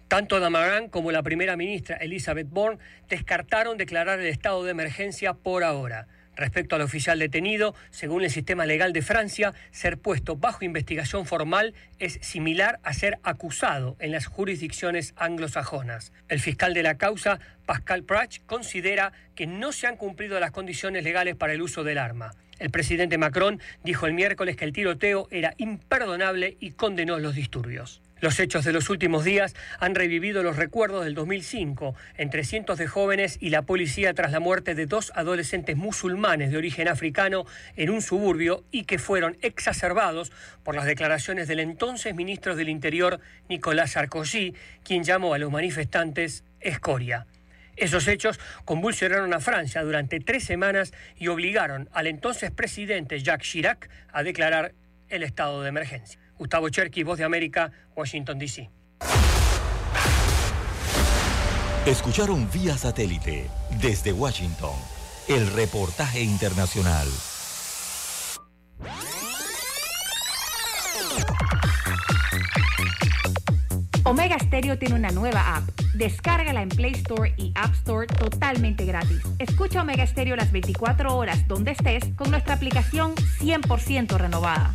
Tanto Damarán como la primera ministra Elizabeth Bourne descartaron declarar el estado de emergencia por ahora. Respecto al oficial detenido, según el sistema legal de Francia, ser puesto bajo investigación formal es similar a ser acusado en las jurisdicciones anglosajonas. El fiscal de la causa, Pascal Prach, considera que no se han cumplido las condiciones legales para el uso del arma. El presidente Macron dijo el miércoles que el tiroteo era imperdonable y condenó los disturbios. Los hechos de los últimos días han revivido los recuerdos del 2005 entre cientos de jóvenes y la policía tras la muerte de dos adolescentes musulmanes de origen africano en un suburbio y que fueron exacerbados por las declaraciones del entonces ministro del Interior Nicolás Sarkozy, quien llamó a los manifestantes escoria. Esos hechos convulsionaron a Francia durante tres semanas y obligaron al entonces presidente Jacques Chirac a declarar el estado de emergencia. Gustavo Cherky, Voz de América, Washington, D.C. Escucharon vía satélite desde Washington el reportaje internacional. Omega Stereo tiene una nueva app. Descárgala en Play Store y App Store totalmente gratis. Escucha Omega Stereo las 24 horas donde estés con nuestra aplicación 100% renovada.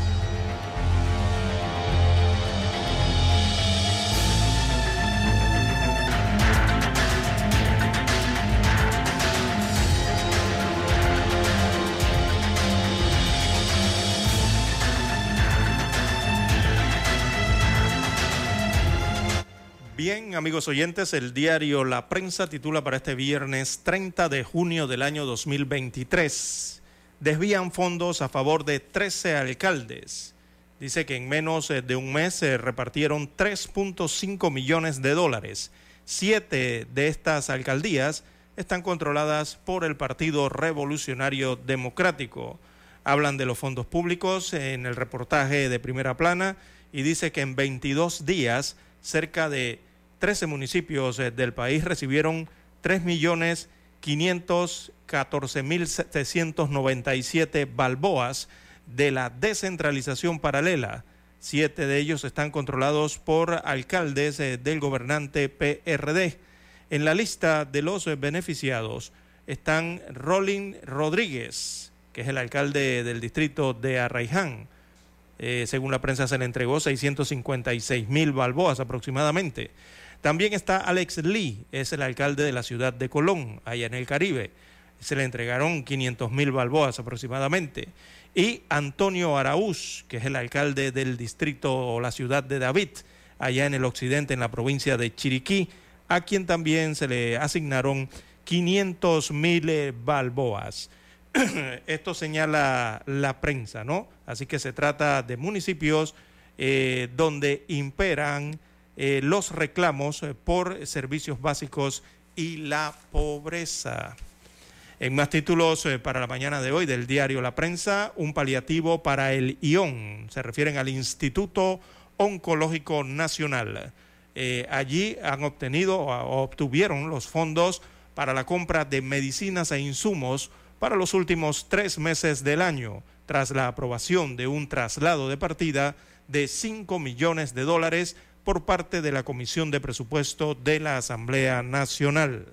Amigos oyentes, el diario La Prensa titula para este viernes 30 de junio del año 2023. Desvían fondos a favor de 13 alcaldes. Dice que en menos eh, de un mes se repartieron 3.5 millones de dólares. Siete de estas alcaldías están controladas por el Partido Revolucionario Democrático. Hablan de los fondos públicos en el reportaje de primera plana y dice que en 22 días cerca de 13 municipios eh, del país recibieron 3.514.797 balboas de la descentralización paralela. Siete de ellos están controlados por alcaldes eh, del gobernante PRD. En la lista de los beneficiados están Rolling Rodríguez, que es el alcalde del distrito de Arraiján. Eh, según la prensa se le entregó 656 mil balboas aproximadamente. También está Alex Lee, es el alcalde de la ciudad de Colón, allá en el Caribe. Se le entregaron 500 mil balboas aproximadamente. Y Antonio Araúz, que es el alcalde del distrito o la ciudad de David, allá en el occidente, en la provincia de Chiriquí, a quien también se le asignaron 500 mil eh, balboas. Esto señala la prensa, ¿no? Así que se trata de municipios eh, donde imperan eh, los reclamos eh, por servicios básicos y la pobreza. En más títulos eh, para la mañana de hoy del diario La Prensa, un paliativo para el ION. Se refieren al Instituto Oncológico Nacional. allí han obtenido o obtuvieron los fondos para la compra de medicinas e insumos para los últimos tres meses del año, tras la aprobación de un traslado de partida de 5 millones de dólares por parte de la Comisión de Presupuesto de la Asamblea Nacional.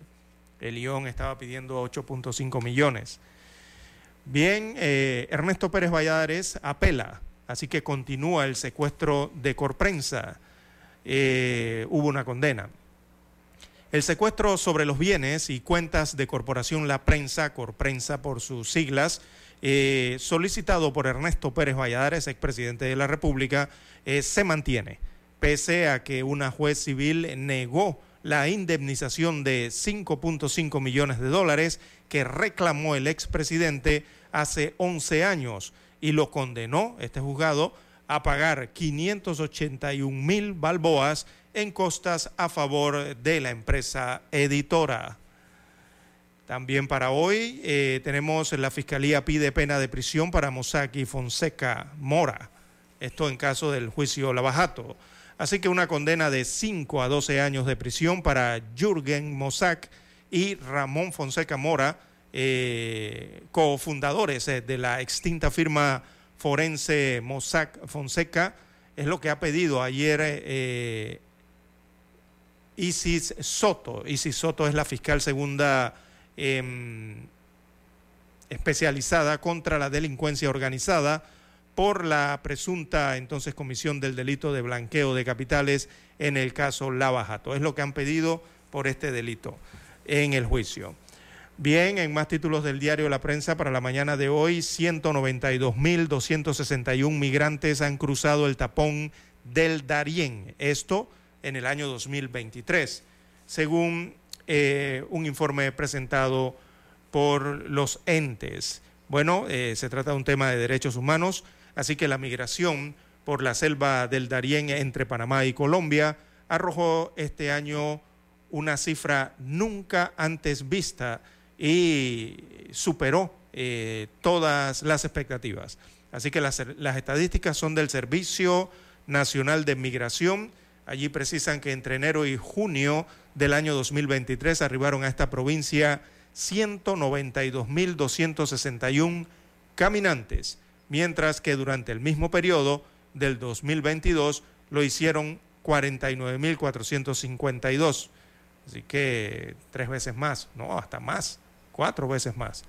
El León estaba pidiendo 8.5 millones. Bien, eh, Ernesto Pérez Valladares apela, así que continúa el secuestro de Corprensa. Eh, hubo una condena. El secuestro sobre los bienes y cuentas de Corporación La Prensa, Corprensa por sus siglas, eh, solicitado por Ernesto Pérez Valladares, expresidente de la República, se mantiene pese a que una juez civil negó la indemnización de 5.5 millones de dólares que reclamó el expresidente hace 11 años y lo condenó, este juzgado, a pagar 581 mil balboas en costas a favor de la empresa editora. También para hoy eh, tenemos la Fiscalía pide pena de prisión para Mossack y Fonseca Mora. Esto en caso del juicio Lavajato. Así que una condena de 5 a 12 años de prisión para Jürgen Mossack y Ramón Fonseca Mora, eh, cofundadores eh, de la extinta firma forense Mossack Fonseca. Es lo que ha pedido ayer eh, Isis Soto. Isis Soto es la fiscal segunda em, especializada contra la delincuencia organizada por la presunta entonces comisión del delito de blanqueo de capitales en el caso Lavajato. Es lo que han pedido por este delito en el juicio. Bien, en más títulos del diario La Prensa para la mañana de hoy, 192.261 migrantes han cruzado el tapón del Darién, esto en el año 2023, según eh, un informe presentado por los entes. Bueno, eh, se trata de un tema de derechos humanos Así que la migración por la selva del Darién entre Panamá y Colombia arrojó este año una cifra nunca antes vista y superó eh, todas las expectativas. Así que las, las, estadísticas son del Servicio Nacional de Migración. Allí precisan que entre enero y junio del año 2023 arribaron a esta provincia 192.261 caminantes mientras que durante el mismo periodo del 2022 lo hicieron 49.452. Así que tres veces más, no, hasta más, cuatro veces más.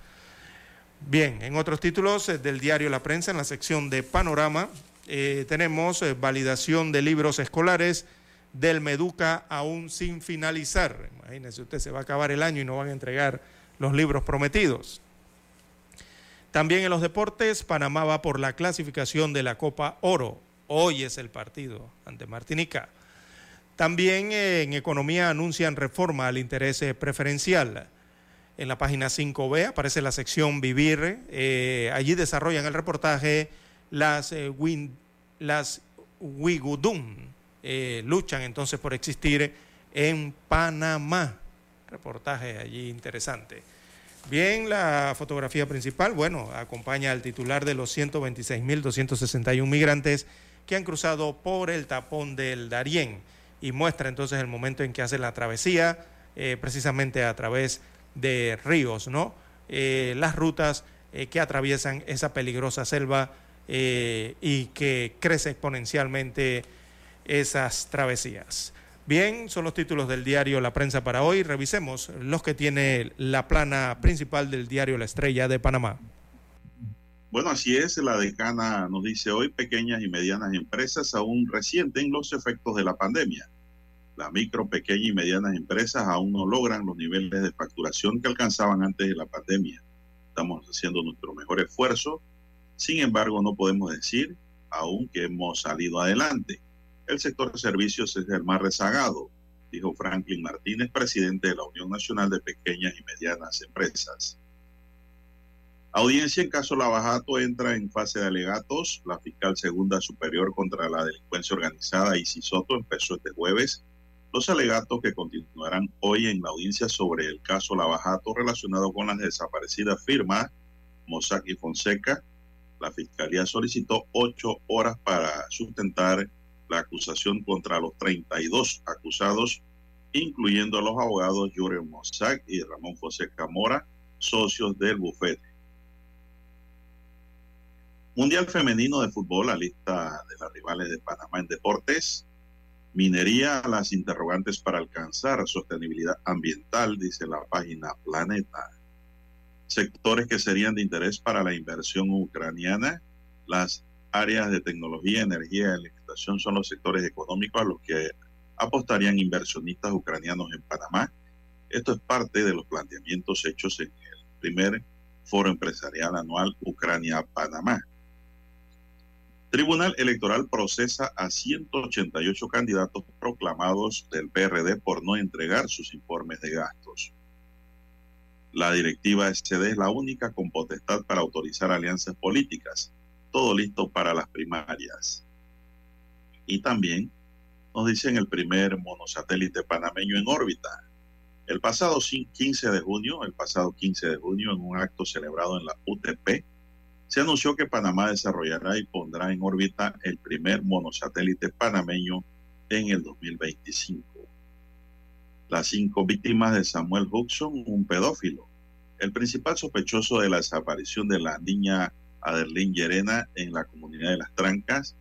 Bien, en otros títulos eh, del diario La Prensa, en la sección de Panorama, eh, tenemos eh, validación de libros escolares del Meduca aún sin finalizar. Imagínense, usted se va a acabar el año y no van a entregar los libros prometidos. También en los deportes, Panamá va por la clasificación de la Copa Oro. Hoy es el partido ante Martinica. También eh, en economía anuncian reforma al interés eh, preferencial. En la página 5B aparece la sección Vivir. Eh, allí desarrollan el reportaje las las Wigudum eh, luchan entonces por existir en Panamá. Reportaje allí interesante. Bien, la fotografía principal, bueno, acompaña al titular de los 126.261 migrantes que han cruzado por el tapón del Darién y muestra entonces el momento en que hace la travesía, eh, precisamente a través de ríos, ¿no? Eh, las rutas eh, que atraviesan esa peligrosa selva y que crece exponencialmente esas travesías. Bien, son los títulos del diario La Prensa para hoy. Revisemos los que tiene la plana principal del diario La Estrella de Panamá. Bueno, así es, la decana nos dice hoy, pequeñas y medianas empresas aún resienten los efectos de la pandemia. Las micro, pequeñas y medianas empresas aún no logran los niveles de facturación que alcanzaban antes de la pandemia. Estamos haciendo nuestro mejor esfuerzo, sin embargo no podemos decir aún que hemos salido adelante el sector de servicios es el más rezagado, dijo Franklin Martínez, presidente de la Unión Nacional de Pequeñas y Medianas Empresas. Audiencia en caso Lavajato entra en fase de alegatos. La fiscal segunda superior contra la delincuencia organizada, Isis Soto, empezó este jueves los alegatos que continuarán hoy en la audiencia sobre el caso Lavajato relacionado con las desaparecidas firmas Mossack y Fonseca. La fiscalía solicitó ocho horas para sustentar la acusación contra los 32 acusados, incluyendo a los abogados Yuri Mossack y Ramón José Camora, socios del bufete. Mundial Femenino de Fútbol, la lista de las rivales de Panamá en deportes. Minería, las interrogantes para alcanzar sostenibilidad ambiental, dice la página Planeta. Sectores que serían de interés para la inversión ucraniana, las áreas de tecnología, energía son los sectores económicos a los que apostarían inversionistas ucranianos en Panamá. Esto es parte de los planteamientos hechos en el primer foro empresarial anual Ucrania-Panamá. Tribunal Electoral procesa a 188 candidatos proclamados del PRD por no entregar sus informes de gastos. La directiva SD es la única con potestad para autorizar alianzas políticas todo listo para las primarias. Y también nos dicen el primer monosatélite panameño en órbita. El pasado 15 de junio, el pasado 15 de junio, en un acto celebrado en la UTP, se anunció que Panamá desarrollará y pondrá en órbita el primer monosatélite panameño en el 2025. Las cinco víctimas de Samuel Huxon, un pedófilo, el principal sospechoso de la desaparición de la niña Aderlín Llerena en la comunidad de Las Trancas.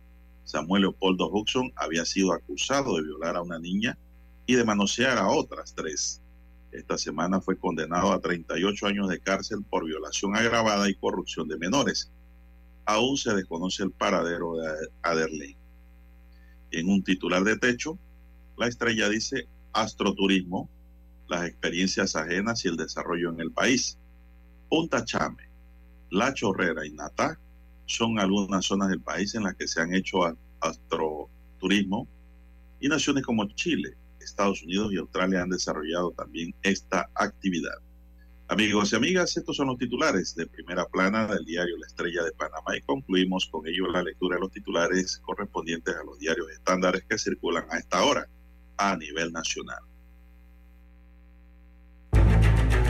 Samuel Leopoldo Huxon había sido acusado de violar a una niña y de manosear a otras tres. Esta semana fue condenado a 38 años de cárcel por violación agravada y corrupción de menores. Aún se desconoce el paradero de Aderlín. En un titular de techo, la estrella dice astroturismo, las experiencias ajenas y el desarrollo en el país. Punta Chame, la Chorrera y Natá son algunas zonas del país en las que se han hecho astroturismo y naciones como Chile, Estados Unidos y Australia han desarrollado también esta actividad. Amigos y amigas, estos son los titulares de primera plana del diario La Estrella de Panamá y concluimos con ello la lectura de los titulares correspondientes a los diarios estándares que circulan a esta hora a nivel nacional.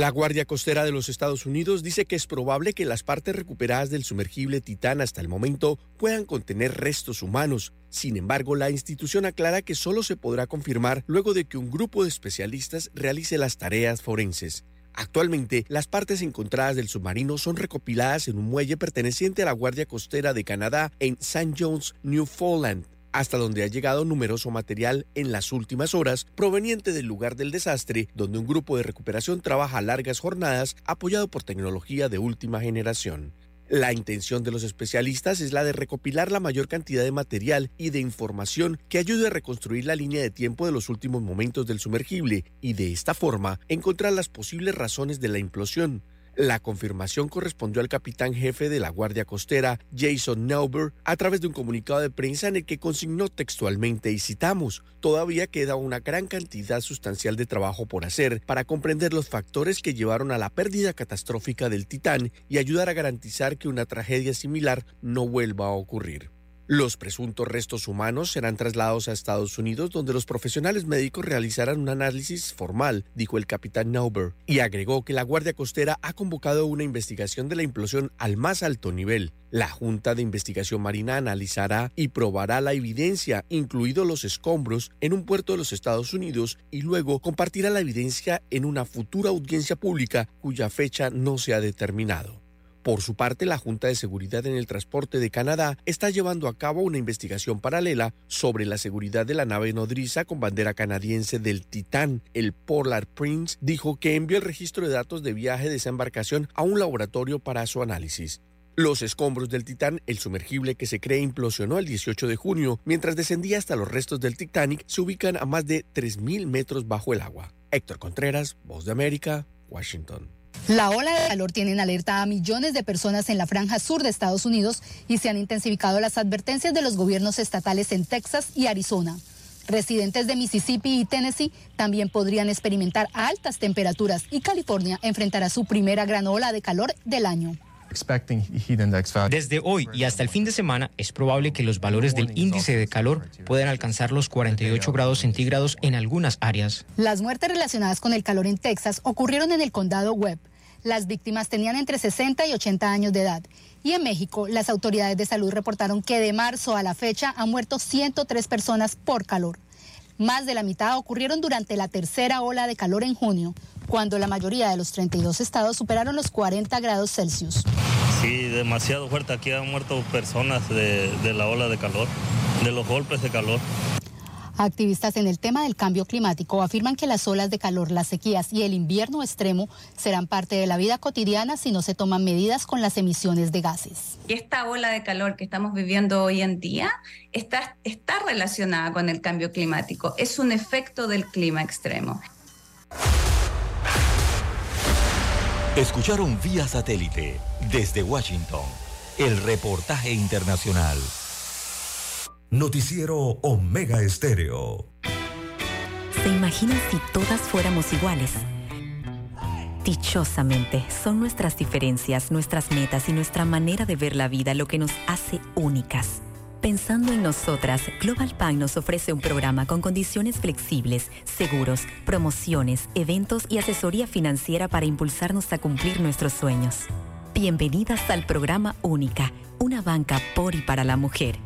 La Guardia Costera de los Estados Unidos dice que es probable que las partes recuperadas del sumergible Titán hasta el momento puedan contener restos humanos. Sin embargo, la institución aclara que solo se podrá confirmar luego de que un grupo de especialistas realice las tareas forenses. Actualmente, las partes encontradas del submarino son recopiladas en un muelle perteneciente a la Guardia Costera de Canadá en St. John's, Newfoundland. Hasta donde ha llegado numeroso material en las últimas horas proveniente del lugar del desastre, donde un grupo de recuperación trabaja largas jornadas apoyado por tecnología de última generación. La intención de los especialistas es la de recopilar la mayor cantidad de material y de información que ayude a reconstruir la línea de tiempo de los últimos momentos del sumergible y de esta forma encontrar las posibles razones de la implosión. La confirmación correspondió al capitán jefe de la Guardia Costera, Jason Neuber, a través de un comunicado de prensa en el que consignó textualmente y citamos, todavía queda una gran cantidad sustancial de trabajo por hacer para comprender los factores que llevaron a la pérdida catastrófica del Titán y ayudar a garantizar que una tragedia similar no vuelva a ocurrir. Los presuntos restos humanos serán trasladados a Estados Unidos donde los profesionales médicos realizarán un análisis formal, dijo el capitán Nauber, y agregó que la Guardia Costera ha convocado una investigación de la implosión al más alto nivel. La Junta de Investigación Marina analizará y probará la evidencia, incluidos los escombros, en un puerto de los Estados Unidos y luego compartirá la evidencia en una futura audiencia pública cuya fecha no se ha determinado. Por su parte, la Junta de Seguridad en el Transporte de Canadá está llevando a cabo una investigación paralela sobre la seguridad de la nave nodriza con bandera canadiense del Titán. El Polar Prince dijo que envió el registro de datos de viaje de esa embarcación a un laboratorio para su análisis. Los escombros del Titán, el sumergible que se cree implosionó el 18 de junio, mientras descendía hasta los restos del Titanic, se ubican a más de 3.000 metros bajo el agua. Héctor Contreras, Voz de América, Washington. La ola de calor tiene en alerta a millones de personas en la franja sur de Estados Unidos y se han intensificado las advertencias de los gobiernos estatales en Texas y Arizona. Residentes de Mississippi y Tennessee también podrían experimentar altas temperaturas y California enfrentará su primera gran ola de calor del año. Desde hoy y hasta el fin de semana es probable que los valores del índice de calor puedan alcanzar los 48 grados centígrados en algunas áreas. Las muertes relacionadas con el calor en Texas ocurrieron en el condado Webb. Las víctimas tenían entre 60 y 80 años de edad. Y en México, las autoridades de salud reportaron que de marzo a la fecha han muerto 103 personas por calor. Más de la mitad ocurrieron durante la tercera ola de calor en junio, cuando la mayoría de los 32 estados superaron los 40 grados Celsius. Sí, demasiado fuerte. Aquí han muerto personas de, de la ola de calor, de los golpes de calor. Activistas en el tema del cambio climático afirman que las olas de calor, las sequías y el invierno extremo serán parte de la vida cotidiana si no se toman medidas con las emisiones de gases. Esta ola de calor que estamos viviendo hoy en día está, está relacionada con el cambio climático. Es un efecto del clima extremo. Escucharon vía satélite desde Washington el reportaje internacional. Noticiero Omega Estéreo. ¿Se imaginan si todas fuéramos iguales? Dichosamente, son nuestras diferencias, nuestras metas y nuestra manera de ver la vida lo que nos hace únicas. Pensando en nosotras, Global Bank nos ofrece un programa con condiciones flexibles, seguros, promociones, eventos y asesoría financiera para impulsarnos a cumplir nuestros sueños. Bienvenidas al programa Única, una banca por y para la mujer.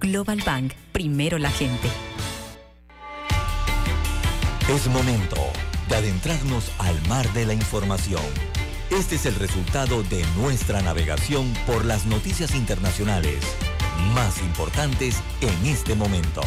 Global Bank, primero la gente. Es momento de adentrarnos al mar de la información. Este es el resultado de nuestra navegación por las noticias internacionales más importantes en este momento.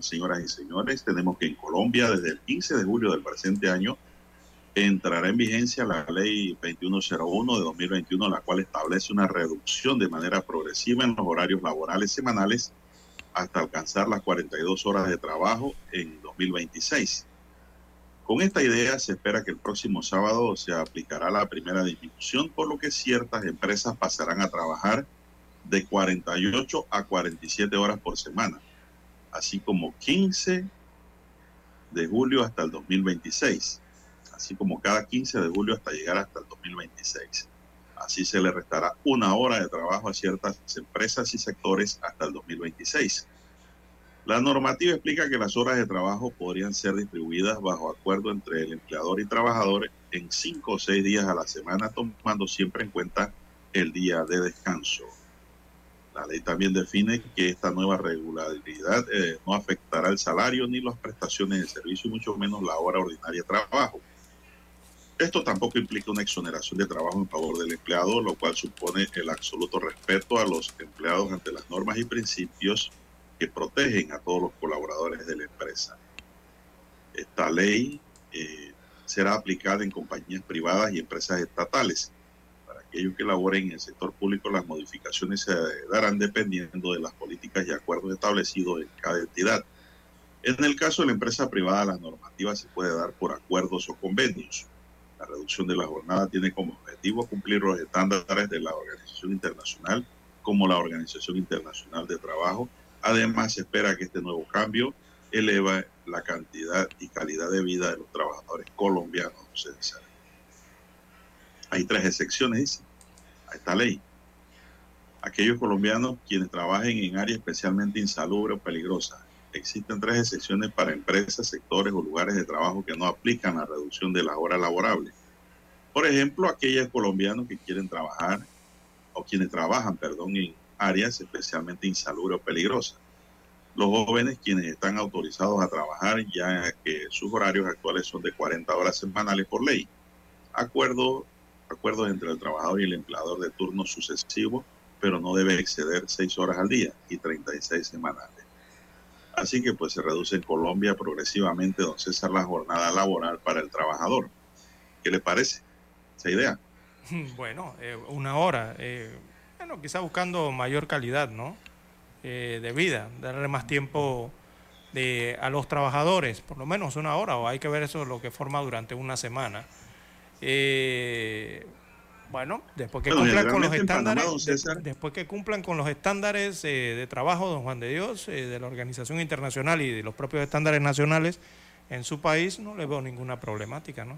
Señoras y señores, tenemos que en Colombia, desde el 15 de julio del presente año, entrará en vigencia la ley 2101 de 2021, la cual establece una reducción de manera progresiva en los horarios laborales semanales hasta alcanzar las 42 horas de trabajo en 2026. Con esta idea se espera que el próximo sábado se aplicará la primera disminución, por lo que ciertas empresas pasarán a trabajar de 48 a 47 horas por semana, así como 15 de julio hasta el 2026, así como cada 15 de julio hasta llegar hasta el 2026. Así se le restará una hora de trabajo a ciertas empresas y sectores hasta el 2026. La normativa explica que las horas de trabajo podrían ser distribuidas bajo acuerdo entre el empleador y trabajadores en cinco o seis días a la semana, tomando siempre en cuenta el día de descanso. La ley también define que esta nueva regularidad eh, no afectará el salario ni las prestaciones de servicio, mucho menos la hora ordinaria de trabajo. Esto tampoco implica una exoneración de trabajo en favor del empleado, lo cual supone el absoluto respeto a los empleados ante las normas y principios que protegen a todos los colaboradores de la empresa. Esta ley eh, será aplicada en compañías privadas y empresas estatales. Aquellos que laboren en el sector público, las modificaciones se darán dependiendo de las políticas y acuerdos establecidos en cada entidad. En el caso de la empresa privada, la normativa se puede dar por acuerdos o convenios. La reducción de la jornada tiene como objetivo cumplir los estándares de la Organización Internacional como la Organización Internacional de Trabajo Además, se espera que este nuevo cambio eleva la cantidad y calidad de vida de los trabajadores colombianos. Hay tres excepciones a esta ley. Aquellos colombianos quienes trabajen en áreas especialmente insalubres o peligrosas. Existen tres excepciones para empresas, sectores o lugares de trabajo que no aplican la reducción de la hora laborable. Por ejemplo, aquellos colombianos que quieren trabajar o quienes trabajan, perdón, en áreas especialmente insalubres o peligrosas. Los jóvenes quienes están autorizados a trabajar ya que sus horarios actuales son de 40 horas semanales por ley. Acuerdo, acuerdos entre el trabajador y el empleador de turno sucesivo, pero no debe exceder 6 horas al día y 36 semanales. Así que pues se reduce en Colombia progresivamente, don César, la jornada laboral para el trabajador. ¿Qué le parece esa idea? Bueno, eh, una hora. Eh, bueno, quizá buscando mayor calidad, ¿no? Eh, de vida, darle más tiempo de, a los trabajadores, por lo menos una hora, o hay que ver eso lo que forma durante una semana. Eh, bueno, después que cumplan con los estándares, después que cumplan con los estándares eh, de trabajo, don Juan de Dios, de la Organización Internacional y de los propios estándares nacionales en su país, no le veo ninguna problemática, ¿no?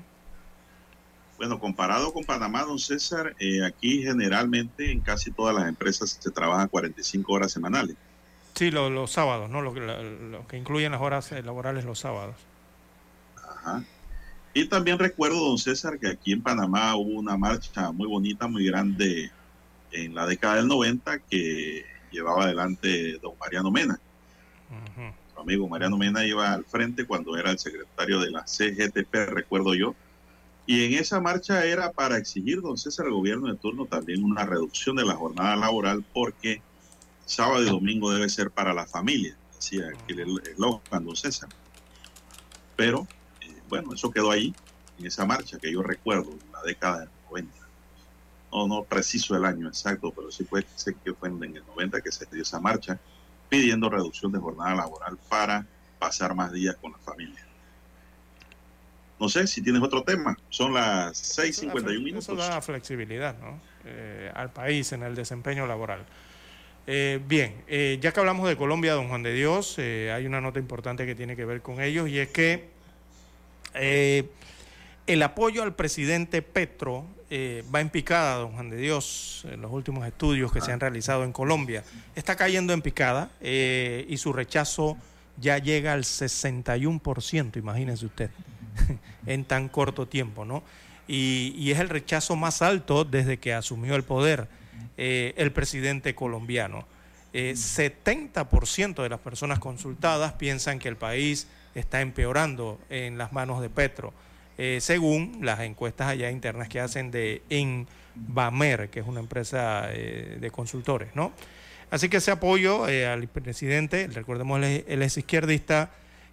Bueno, comparado con Panamá, don César, eh, aquí generalmente en casi todas las empresas se trabaja 45 horas semanales. Sí, los sábados, ¿no? Lo, que incluyen las horas eh, laborales los sábados. Ajá. Y también recuerdo, don César, que aquí en Panamá hubo una marcha muy bonita, muy grande en la década del 90 que llevaba adelante don Mariano Mena. Su amigo Mariano Mena iba al frente cuando era el secretario de la CGTP, recuerdo yo y en esa marcha era para exigir, don César, al gobierno de turno también una reducción de la jornada laboral porque sábado y domingo debe ser para la familia, decía el eslogan, don César. Pero, bueno, eso quedó ahí, en esa marcha que yo recuerdo, en la década del 90. No, no preciso el año exacto, pero sí fue, sé que fue en el 90 que se dio esa marcha pidiendo reducción de jornada laboral para pasar más días con la familia. No sé si tienes otro tema. Son las 6.51 minutos. Eso da flexibilidad ¿no? Eh, al país en el desempeño laboral. Eh, bien, eh, ya que hablamos de Colombia, don Juan de Dios, hay una nota importante que tiene que ver con ellos y es que el apoyo al presidente Petro va en picada, don Juan de Dios, en los últimos estudios que se han realizado en Colombia. Está cayendo en picada y su rechazo ya llega al 61%, imagínense usted. en tan corto tiempo, ¿no? Y, es el rechazo más alto desde que asumió el poder eh, el presidente colombiano. 70% eh, de las personas consultadas piensan que el país está empeorando en las manos de Petro, eh, según las encuestas allá internas que hacen de Envamer, que es una empresa de consultores, ¿no? Así que ese apoyo al presidente, recordemos, él es izquierdista,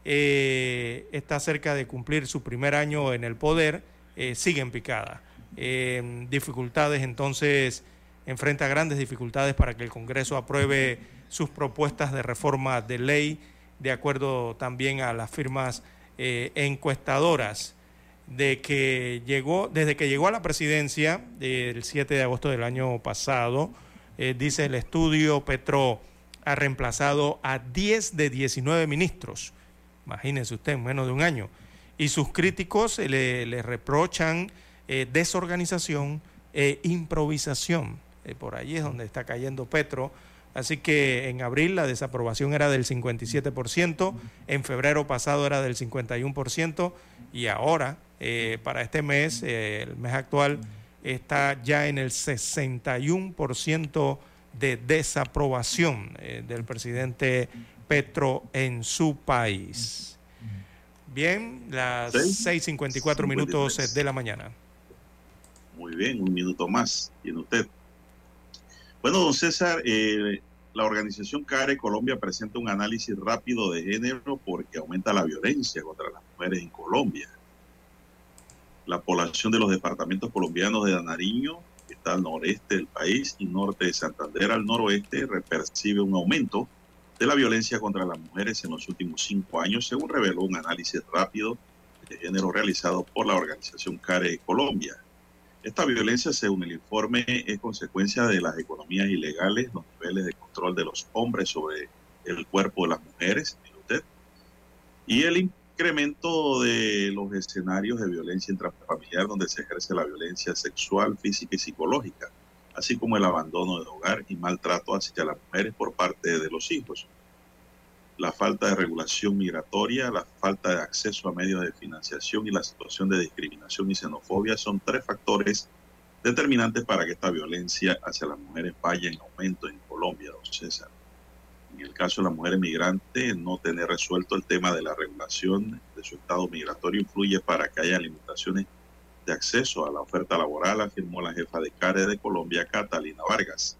eh, está cerca de cumplir su primer año en el poder, eh, sigue en picada. Eh, dificultades, entonces, enfrenta grandes dificultades para que el Congreso apruebe sus propuestas de reforma de ley, de acuerdo también a las firmas encuestadoras de que llegó, desde que llegó a la presidencia el 7 de agosto del año pasado, dice el estudio, Petro ha reemplazado a 10 de 19 ministros Imagínese usted, en menos de un año. Y sus críticos le, le reprochan desorganización e improvisación. por ahí es donde está cayendo Petro Así que en abril la desaprobación era del 57%, en febrero pasado era del 51% y ahora, eh, para este mes, eh, el mes actual, está ya en el 61% de desaprobación eh, del presidente Petro en su país. Bien, las 6.54 minutos de la mañana. Muy bien, un minuto más tiene usted. Bueno, don César, eh, la organización CARE Colombia presenta un análisis rápido de género porque aumenta la violencia contra las mujeres en Colombia. La población de los departamentos colombianos de Nariño, que está al noreste del país, y norte de Santander al noroeste, percibe un aumento de la violencia contra las mujeres en los últimos cinco años, según reveló un análisis rápido de género realizado por la organización CARE Colombia. Esta violencia, según el informe, es consecuencia de las economías ilegales, los niveles de control de los hombres sobre el cuerpo de las mujeres, y el incremento de los escenarios de violencia intrafamiliar donde se ejerce la violencia sexual, física y psicológica, así como el abandono del hogar y maltrato hacia las mujeres por parte de los hijos la falta de regulación migratoria, la falta de acceso a medios de financiación y la situación de discriminación y xenofobia son tres factores determinantes para que esta violencia hacia las mujeres vaya en aumento en Colombia, don César. En el caso de la mujer migrante, no tener resuelto el tema de la regulación de su estado migratorio influye para que haya limitaciones de acceso a la oferta laboral, afirmó la jefa de CARE de Colombia, Catalina Vargas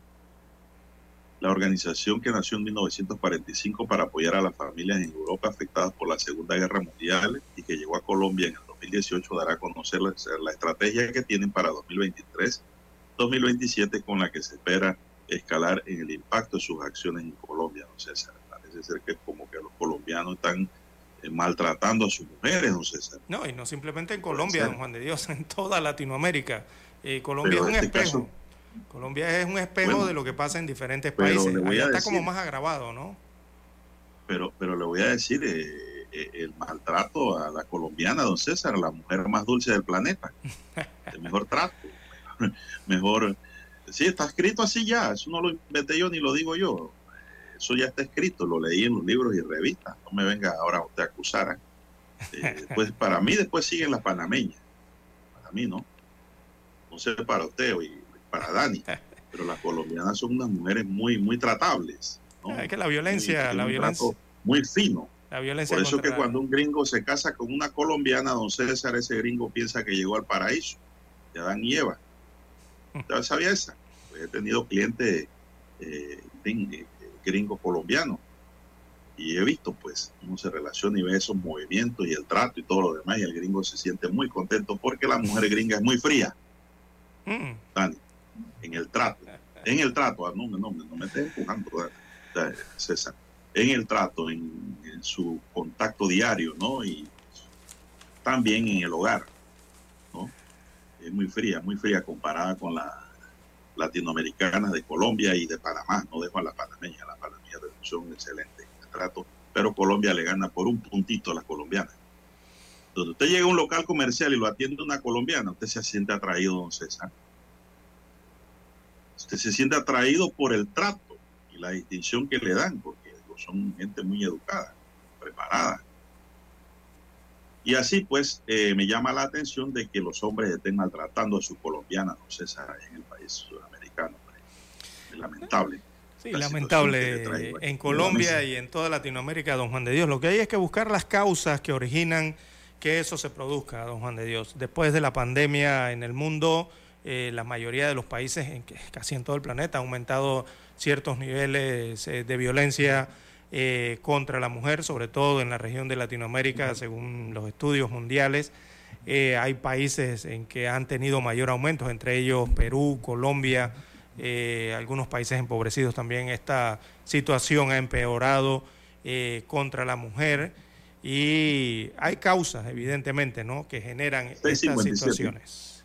la organización que nació en 1945 para apoyar a las familias en Europa afectadas por la Segunda Guerra Mundial y que llegó a Colombia en el 2018 dará a conocer la, estrategia que tienen para 2023-2027 con la que se espera escalar en el impacto de sus acciones en Colombia. No César, parece ser que como que los colombianos están eh, maltratando a sus mujeres, don César. No, y no simplemente en Colombia, don Juan de Dios, en toda Latinoamérica. Eh, Colombia es un este espejo. Colombia es un espejo de lo que pasa en diferentes países. Está como más agravado, ¿no? Pero, pero le voy a decir, eh, eh, el maltrato a la colombiana, don César, la mujer más dulce del planeta. el mejor trato. Mejor. Sí, está escrito así ya. Eso no lo inventé yo ni lo digo yo. Eso ya está escrito. Lo leí en los libros y revistas. No me venga ahora usted a acusar. ¿eh? pues para mí después siguen las panameñas. Para mí no. No sé para usted. Y para Dani. Pero las colombianas son unas mujeres muy, muy tratables. Es que la violencia, la violencia. Muy fino. La violencia Por eso que cuando un gringo se casa con una colombiana, don César, ese gringo piensa que llegó al paraíso, de Adán y Eva. ¿Usted sabía esa? Pues he tenido clientes eh, eh, gringos colombianos y he visto, pues, cómo se relaciona y ve esos movimientos y el trato y todo lo demás, y el gringo se siente muy contento porque la mujer gringa es muy fría. Mm. Dani en el trato, en el trato, ah, no, no, no me estés empujando, César, en el trato, en, su contacto diario, ¿no? Y también en el hogar, ¿no? Es muy fría, muy fría comparada con las latinoamericanas de Colombia y de Panamá, no dejo a la panameña, las panameñas son excelentes en el trato, pero Colombia le gana por un puntito a las colombianas. Donde usted llega a un local comercial y lo atiende una colombiana, usted se siente atraído, don César usted se siente atraído por el trato y la distinción que le dan, porque son gente muy educada, preparada. Y así pues eh, me llama la atención de que los hombres estén maltratando a sus colombianas, no sé, en el país sudamericano. Es lamentable. Sí, lamentable en Colombia y en toda Latinoamérica, don Juan de Dios. Lo que hay es que buscar las causas que originan que eso se produzca, don Juan de Dios. Después de la pandemia en el mundo, eh, la mayoría de los países, en que, casi en todo el planeta, ha aumentado ciertos niveles eh, de violencia eh, contra la mujer, sobre todo en la región de Latinoamérica, según los estudios mundiales. hay países en que han tenido mayor aumento, entre ellos Perú, Colombia, algunos países empobrecidos también. Esta situación ha empeorado contra la mujer y hay causas, evidentemente, ¿no? que generan estas situaciones.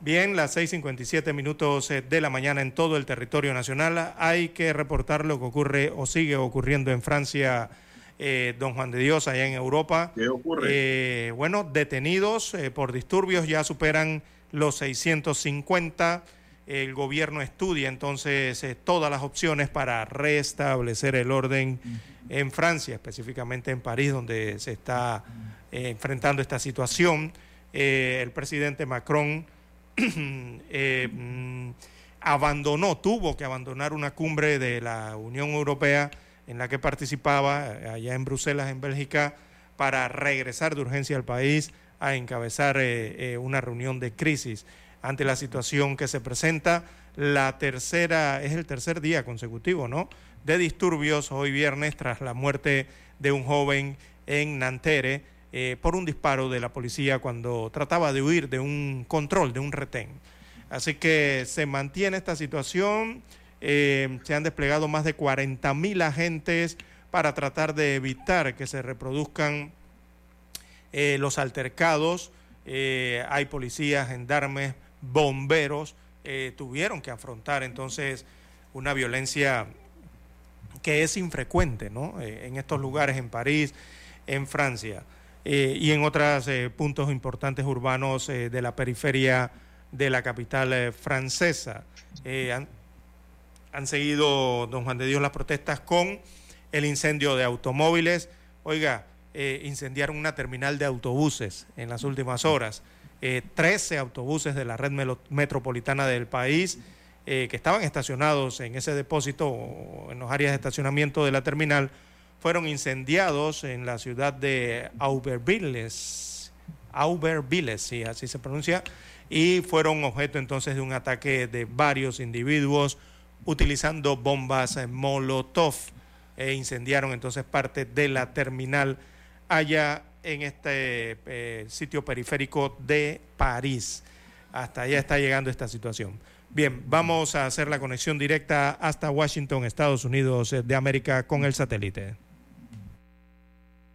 Bien, las 6.57 minutos eh, de la mañana en todo el territorio nacional. Hay que reportar lo que ocurre o sigue ocurriendo en Francia eh, don Juan de Dios, allá en Europa. ¿Qué ocurre? Eh, bueno, detenidos eh, por disturbios ya superan los 650. El gobierno estudia entonces todas las opciones para restablecer el orden en Francia, específicamente en París, donde se está enfrentando esta situación. el presidente Macron mm, abandonó, tuvo que abandonar una cumbre de la Unión Europea en la que participaba eh, allá en Bruselas, en Bélgica, para regresar de urgencia al país a encabezar eh, eh, una reunión de crisis ante la situación que se presenta. La tercera, es el tercer día consecutivo, ¿no? De disturbios hoy viernes tras la muerte de un joven en Nanterre por un disparo de la policía cuando trataba de huir de un control, de un retén. Así que se mantiene esta situación. Eh, se han desplegado más de 40 mil agentes para tratar de evitar que se reproduzcan eh, los altercados. Eh, hay policías, gendarmes, bomberos, tuvieron que afrontar entonces una violencia que es infrecuente ¿no? en estos lugares, en París, en Francia y en otros puntos importantes urbanos de la periferia de la capital francesa han seguido, don Juan de Dios, las protestas con el incendio de automóviles. Oiga, eh, incendiaron una terminal de autobuses en las últimas horas. Eh, 13 autobuses de la red metropolitana del país eh, que estaban estacionados en ese depósito o en los áreas de estacionamiento de la terminal fueron incendiados en la ciudad de Aubervilles, Aubervilles, sí, así se pronuncia, y fueron objeto entonces de un ataque de varios individuos utilizando bombas Molotov e incendiaron entonces parte de la terminal allá en este eh, sitio periférico de París. Hasta allá está llegando esta situación. Bien, vamos a hacer la conexión directa hasta Washington, Estados Unidos de América con el satélite.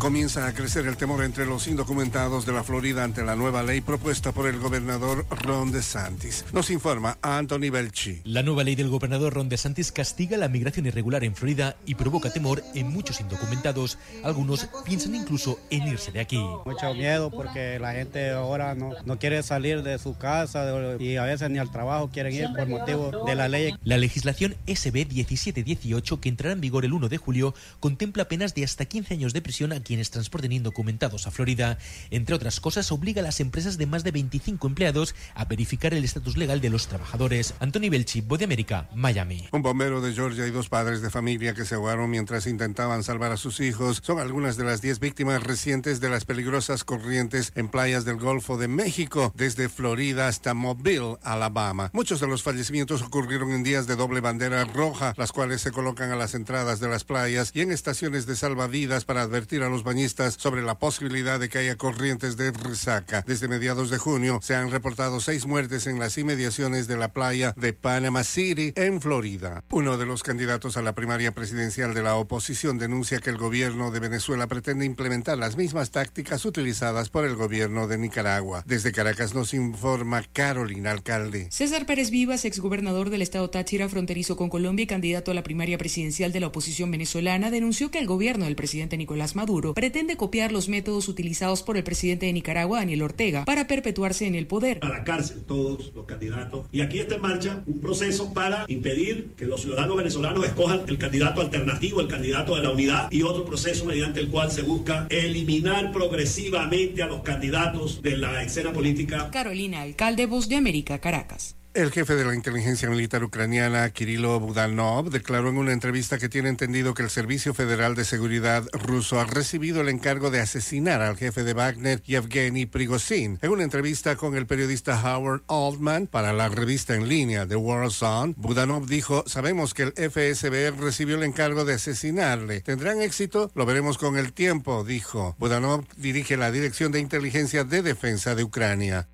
Comienza a crecer el temor entre los indocumentados de la Florida ante la nueva ley propuesta por el gobernador Ron DeSantis. Nos informa Anthony Belchi. La nueva ley del gobernador Ron DeSantis castiga la migración irregular en Florida y provoca temor en muchos indocumentados. Algunos piensan incluso en irse de aquí. Mucho miedo porque la gente ahora no, no quiere salir de su casa y a veces ni al trabajo quieren ir por motivo de la ley. La legislación SB 1718 que entrará en vigor el 1 de julio contempla penas de hasta 15 años de prisión a quienes transporten indocumentados a Florida. Entre otras cosas, obliga a las empresas de más de 25 empleados a verificar el estatus legal de los trabajadores. Anthony Belchi, Voz de América, Miami. Un bombero de Georgia y dos padres de familia que se ahogaron mientras intentaban salvar a sus hijos son algunas de las 10 víctimas recientes de las peligrosas corrientes en playas del Golfo de México, desde Florida hasta Mobile, Alabama. Muchos de los fallecimientos ocurrieron en días de doble bandera roja, las cuales se colocan a las entradas de las playas y en estaciones de salvavidas para advertir a bañistas sobre la posibilidad de que haya corrientes de resaca. Desde mediados de junio se han reportado seis muertes en las inmediaciones de la playa de Panama City, en Florida. Uno de los candidatos a la primaria presidencial de la oposición denuncia que el gobierno de Venezuela pretende implementar las mismas tácticas utilizadas por el gobierno de Nicaragua. Desde Caracas nos informa Carolina Alcalde. César Pérez Vivas, exgobernador del estado Táchira, fronterizo con Colombia y candidato a la primaria presidencial de la oposición venezolana, denunció que el gobierno del presidente Nicolás Maduro pretende copiar los métodos utilizados por el presidente de Nicaragua, Daniel Ortega, para perpetuarse en el poder. A la cárcel todos los candidatos. Y aquí está en marcha un proceso para impedir que los ciudadanos venezolanos escojan el candidato alternativo, el candidato de la unidad, y otro proceso mediante el cual se busca eliminar progresivamente a los candidatos de la escena política. Carolina, alcalde Voz de América, Caracas. El jefe de la inteligencia militar ucraniana, Kirilo Budanov, declaró en una entrevista que tiene entendido que el Servicio Federal de Seguridad ruso ha recibido el encargo de asesinar al jefe de Wagner, Yevgeny Prigozhin. En una entrevista con el periodista Howard Altman para la revista en línea The World Zone, Budanov dijo, sabemos que el FSB recibió el encargo de asesinarle. ¿Tendrán éxito? Lo veremos con el tiempo, dijo. Budanov dirige la Dirección de Inteligencia de Defensa de Ucrania.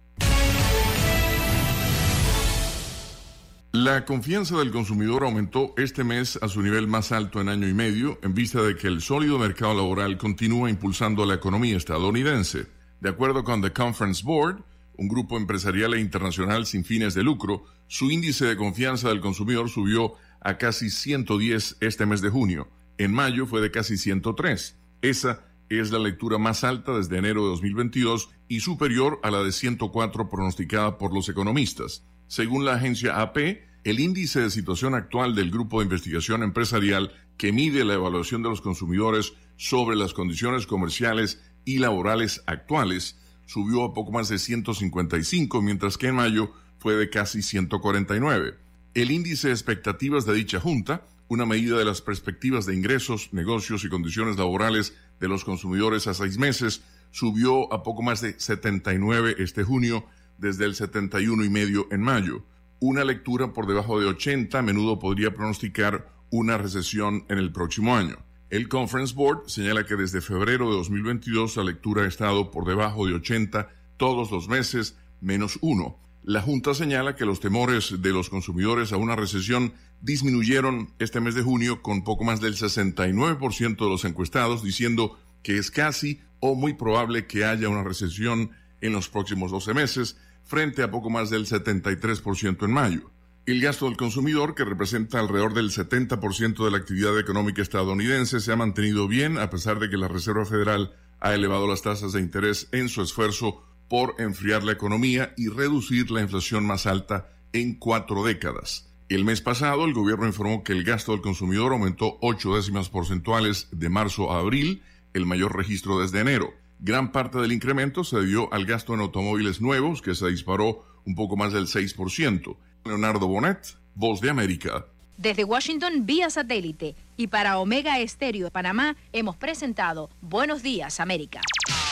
La confianza del consumidor aumentó este mes a su nivel más alto en año y medio en vista de que el sólido mercado laboral continúa impulsando la economía estadounidense. De acuerdo con The Conference Board, un grupo empresarial e internacional sin fines de lucro, su índice de confianza del consumidor subió a casi 110 este mes de junio. En mayo fue de casi 103. Esa es la lectura más alta desde enero de 2022 y superior a la de 104 pronosticada por los economistas. Según la agencia AP, el índice de situación actual del Grupo de Investigación Empresarial que mide la evaluación de los consumidores sobre las condiciones comerciales y laborales actuales subió a poco más de 155, mientras que en mayo fue de casi 149. El índice de expectativas de dicha junta, una medida de las perspectivas de ingresos, negocios y condiciones laborales de los consumidores a seis meses, subió a poco más de 79 este junio, desde el 71 y medio en mayo. Una lectura por debajo de 80 a menudo podría pronosticar una recesión en el próximo año. El Conference Board señala que desde febrero de 2022 la lectura ha estado por debajo de 80 todos los meses, menos uno. La Junta señala que los temores de los consumidores a una recesión disminuyeron este mes de junio con poco más del 69% de los encuestados diciendo que es casi o muy probable que haya una recesión en los próximos 12 meses, frente a poco más del 73% en mayo. El gasto del consumidor, que representa alrededor del 70% de la actividad económica estadounidense, se ha mantenido bien a pesar de que la Reserva Federal ha elevado las tasas de interés en su esfuerzo por enfriar la economía y reducir la inflación más alta en cuatro décadas. El mes pasado, el gobierno informó que el gasto del consumidor aumentó ocho décimas porcentuales de marzo a abril, el mayor registro desde enero. Gran parte del incremento se debió al gasto en automóviles nuevos, que se disparó un poco más del 6%. Leonardo Bonet, Voz de América. Desde Washington vía satélite y para Omega Estéreo de Panamá hemos presentado Buenos Días América.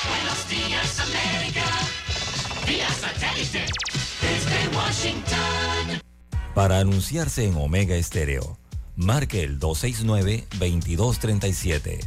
Buenos días, América. Vía satélite. Desde Washington. Para anunciarse en Omega Estéreo, marque el 269-2237.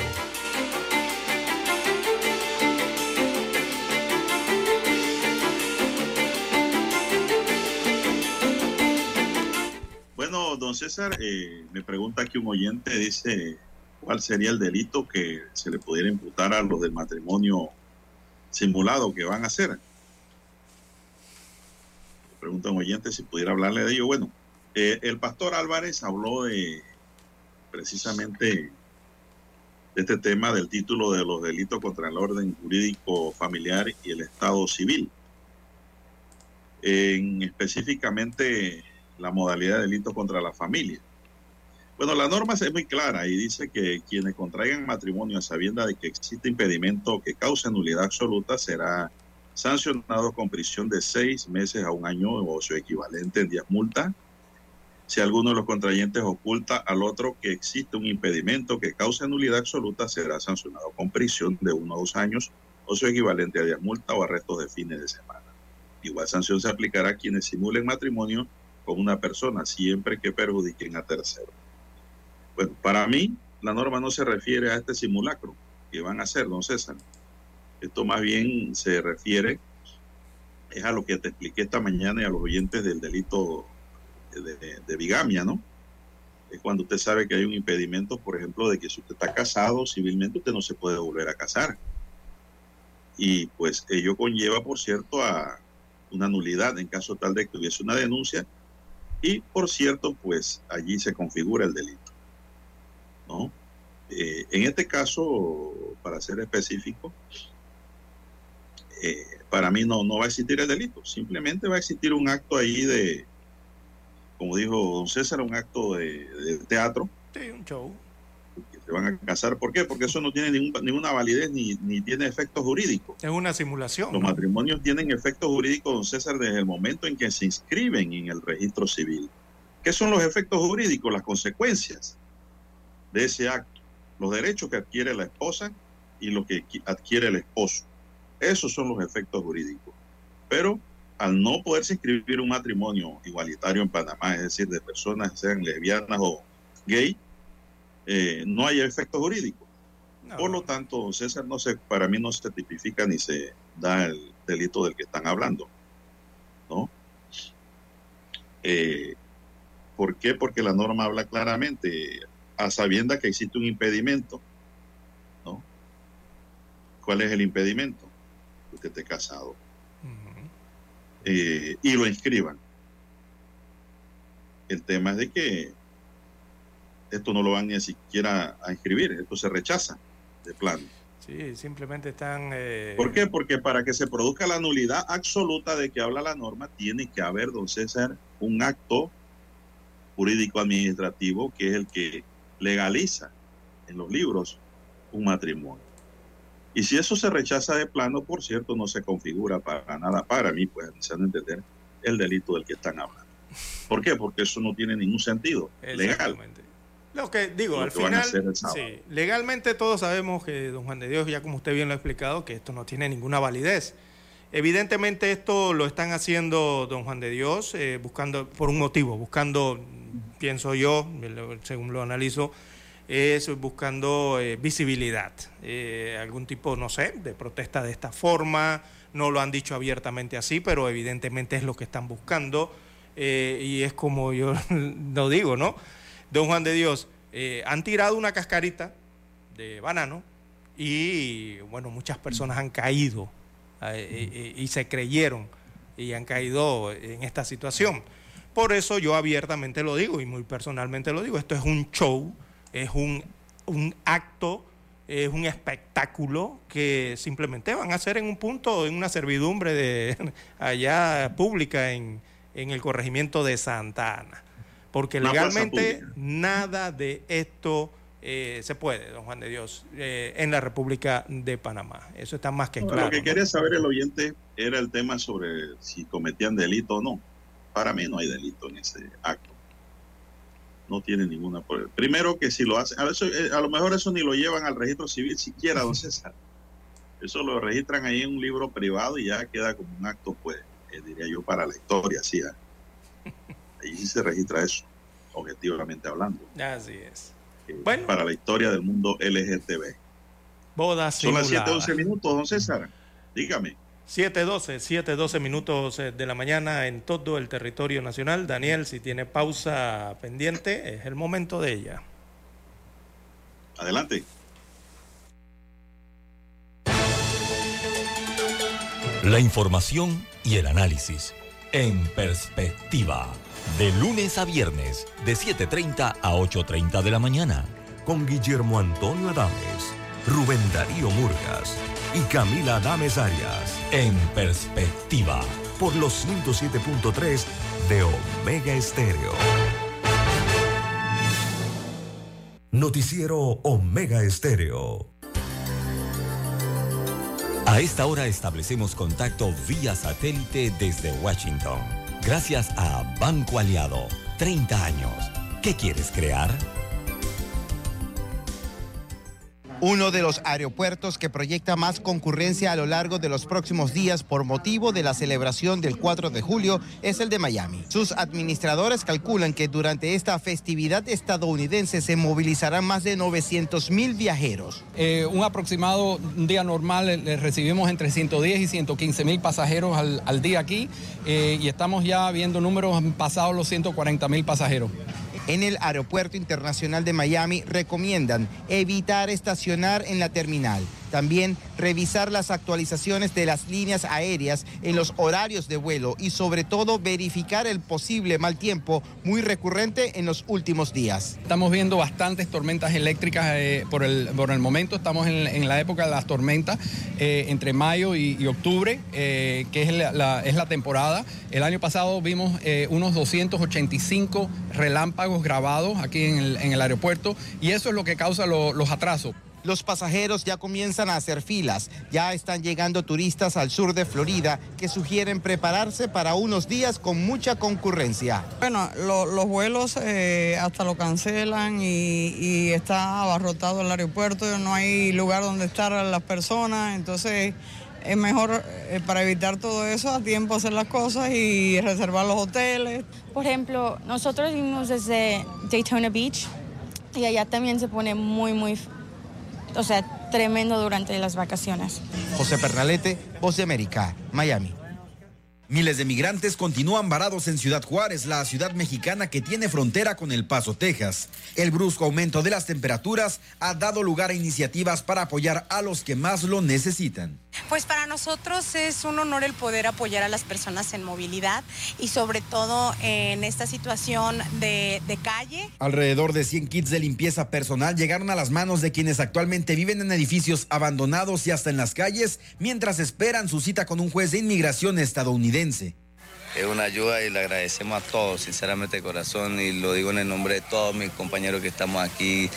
Eh, me pregunta aquí un oyente, dice, ¿cuál sería el delito que se le pudiera imputar a los del matrimonio simulado que van a hacer? Me pregunta un oyente si pudiera hablarle de ello. Bueno, eh, el pastor Álvarez habló de precisamente de este tema del título de los delitos contra el orden jurídico familiar y el Estado civil. En específicamente la modalidad de delito contra la familia. Bueno, la norma es muy clara y dice que quienes contraigan matrimonio a sabienda de que existe impedimento que cause nulidad absoluta será sancionado con prisión de seis meses a un año o su equivalente en días multa. Si alguno de los contrayentes oculta al otro que existe un impedimento que cause nulidad absoluta, será sancionado con prisión de uno a dos años o su equivalente a días multa o arrestos de fines de semana. Igual sanción se aplicará a quienes simulen matrimonio con una persona siempre que perjudiquen a terceros. Bueno, para mí la norma no se refiere a este simulacro que van a hacer, don César. Esto más bien se refiere es a lo que te expliqué esta mañana y a los oyentes del delito de, de bigamia, ¿no? Es cuando usted sabe que hay un impedimento, por ejemplo, de que si usted está casado civilmente, usted no se puede volver a casar. Y pues ello conlleva, por cierto, a una nulidad en caso tal de que hubiese una denuncia. Y por cierto, pues allí se configura el delito. ¿no? Eh, en este caso, para ser específico, eh, para mí no, no va a existir el delito. Simplemente va a existir un acto ahí de, como dijo don César, un acto de, de teatro. Sí, un show. Se van a casar. ¿Por qué? Porque eso no tiene ningún- ninguna validez ni, ni tiene efectos jurídicos. Es una simulación. Los ¿no? matrimonios tienen efectos jurídicos, don César, desde el momento en que se inscriben en el registro civil. ¿Qué son los efectos jurídicos? Las consecuencias de ese acto. Los derechos que adquiere la esposa y lo que qui- adquiere el esposo. Esos son los efectos jurídicos. Pero al no poderse inscribir un matrimonio igualitario en Panamá, es decir, de personas sean lesbianas o gay, eh, no hay efecto jurídico. Por lo tanto, don César, no se, para mí no se tipifica ni se da el delito del que están hablando. ¿No? Eh, ¿Por qué? Porque la norma habla claramente, a sabienda que existe un impedimento. ¿No? ¿Cuál es el impedimento? Que usted esté casado. Eh, y lo inscriban. El tema es de que esto no lo van ni siquiera a inscribir, esto se rechaza de plano. Sí, simplemente están... eh, ¿Por qué? Porque para que se produzca la nulidad absoluta de que habla la norma, tiene que haber, don César, un acto jurídico administrativo que es el que legaliza en los libros un matrimonio. Y si eso se rechaza de plano, por cierto, no se configura para nada para mí, pues, se han de entender el delito del que están hablando. ¿Por qué? Porque eso no tiene ningún sentido legal. Lo que digo, Lo al que final, sí, legalmente todos sabemos que, don Juan de Dios, ya como usted bien lo ha explicado, que esto no tiene ninguna validez. Evidentemente esto lo están haciendo, don Juan de Dios, eh, buscando, por un motivo, buscando, pienso yo, según lo analizo, es buscando eh, visibilidad, eh, algún tipo, no sé, de protesta de esta forma, no lo han dicho abiertamente así, pero evidentemente es lo que están buscando, y es como yo lo digo, ¿no? Don Juan de Dios, eh, han tirado una cascarita de banano y, bueno, muchas personas han caído eh, eh, y se creyeron y han caído en esta situación. Por eso yo abiertamente lo digo y muy personalmente lo digo, esto es un show, es un, un acto, es un espectáculo que simplemente van a hacer en un punto, en una servidumbre de allá pública en, en el corregimiento de Santa Ana. Porque legalmente nada de esto eh, se puede, don Juan de Dios, eh, en la República de Panamá. Eso está más que claro. Lo que ¿no? quería saber el oyente era el tema sobre si cometían delito o no. Para mí no hay delito en ese acto. No tiene ninguna. prueba. Primero que si lo hacen, a, veces, eh, a lo mejor eso ni lo llevan al registro civil siquiera, don César. Eso lo registran ahí en un libro privado y ya queda como un acto, pues, eh, diría yo, para la historia, sí. ah. Ahí sí se registra eso, objetivamente hablando. Así es. Eh, Para la historia del mundo LGTB. Bodas Son las simuladas. 7:11 minutos, don César. Dígame. 7.12, 7.12 minutos eh, de la mañana en todo el territorio nacional. Daniel, si tiene pausa pendiente, es el momento de ella. Adelante. La información y el análisis en perspectiva. De lunes a viernes, de 7.30 a 8.30 de la mañana. Con Guillermo Antonio Adames, Rubén Darío Murgas y Camila Adames Arias. En perspectiva. Por los 107.3 de Omega Estéreo. Noticiero Omega Estéreo. A esta hora establecemos contacto vía satélite desde Washington. Gracias a Banco Aliado. 30 años. ¿Qué quieres crear? Uno de los aeropuertos que proyecta más concurrencia a lo largo de los próximos días por motivo de la celebración del 4 de julio es el de Miami. Sus administradores calculan que durante esta festividad estadounidense se movilizarán más de 900 mil viajeros. Eh, un aproximado, un día normal, eh, recibimos entre 110 y 115 mil pasajeros al, día aquí eh, y estamos ya viendo números pasados los 140 mil pasajeros. En el Aeropuerto Internacional de Miami recomiendan evitar estacionar en la terminal. También revisar las actualizaciones de las líneas aéreas en los horarios de vuelo y sobre todo verificar el posible mal tiempo muy recurrente en los últimos días. Estamos viendo bastantes tormentas eléctricas eh, por, el, momento. Estamos en, la época de las tormentas eh, entre mayo y, octubre, eh, que es la, temporada. El año pasado vimos unos 285 relámpagos grabados aquí en el, aeropuerto y eso es lo que causa lo- los atrasos. Los pasajeros ya comienzan a hacer filas. Ya están llegando turistas al sur de Florida que sugieren prepararse para unos días con mucha concurrencia. Bueno, lo- los vuelos eh, hasta lo cancelan y, y está abarrotado el aeropuerto, no hay lugar donde estar las personas, entonces es mejor eh, para evitar todo eso a tiempo hacer las cosas y reservar los hoteles. Por ejemplo, nosotros vimos desde Daytona Beach y allá también se pone muy, muy, o sea, tremendo durante las vacaciones. José Pernalete, Voz de América, Miami. Miles de migrantes continúan varados en Ciudad Juárez, la ciudad mexicana que tiene frontera con El Paso, Texas. El brusco aumento de las temperaturas ha dado lugar a iniciativas para apoyar a los que más lo necesitan. Pues para nosotros es un honor el poder apoyar a las personas en movilidad y sobre todo en esta situación de, de calle. Alrededor de 100 kits de limpieza personal llegaron a las manos de quienes actualmente viven en edificios abandonados y hasta en las calles mientras esperan su cita con un juez de inmigración estadounidense. Es una ayuda y le agradecemos a todos, sinceramente de corazón, y lo digo en el nombre de todos mis compañeros que estamos aquí,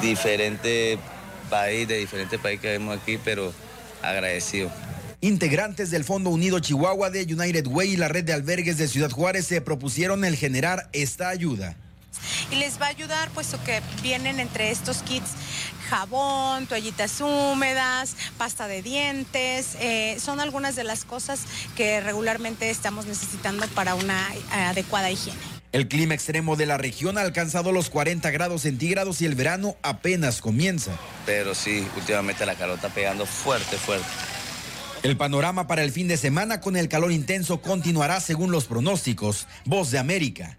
diferentes países, de diferentes países que vemos aquí, pero agradecidos. Integrantes del Fondo Unido Chihuahua de United Way y la red de albergues de Ciudad Juárez se propusieron el generar esta ayuda. Y les va a ayudar puesto que vienen entre estos kits jabón, toallitas húmedas, pasta de dientes. eh, son algunas de las cosas que regularmente estamos necesitando para una eh, adecuada higiene. El clima extremo de la región ha alcanzado los 40 grados centígrados y el verano apenas comienza. Pero sí, últimamente la calor está pegando fuerte, fuerte. El panorama para el fin de semana con el calor intenso continuará según los pronósticos. Voz de América,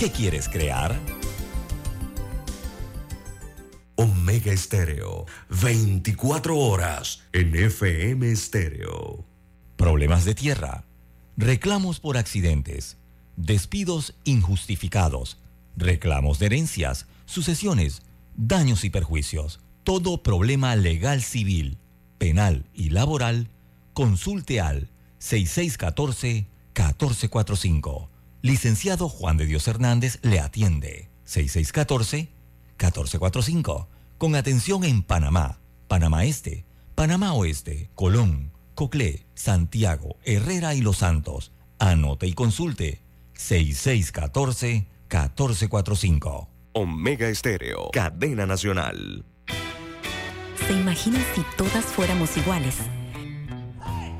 ¿Qué quieres crear? Omega Estéreo, 24 horas en FM Estéreo. Problemas de tierra, reclamos por accidentes, despidos injustificados, reclamos de herencias, sucesiones, daños y perjuicios. Todo problema legal civil, penal y laboral, consulte al 6614-1445. Licenciado Juan de Dios Hernández le atiende. 6614-1445. Con atención en Panamá, Panamá Este, Panamá Oeste, Colón, Coclé, Santiago, Herrera y Los Santos. Anote y consulte 6614-1445. Omega Estéreo, cadena nacional. ¿Se imaginan si todas fuéramos iguales?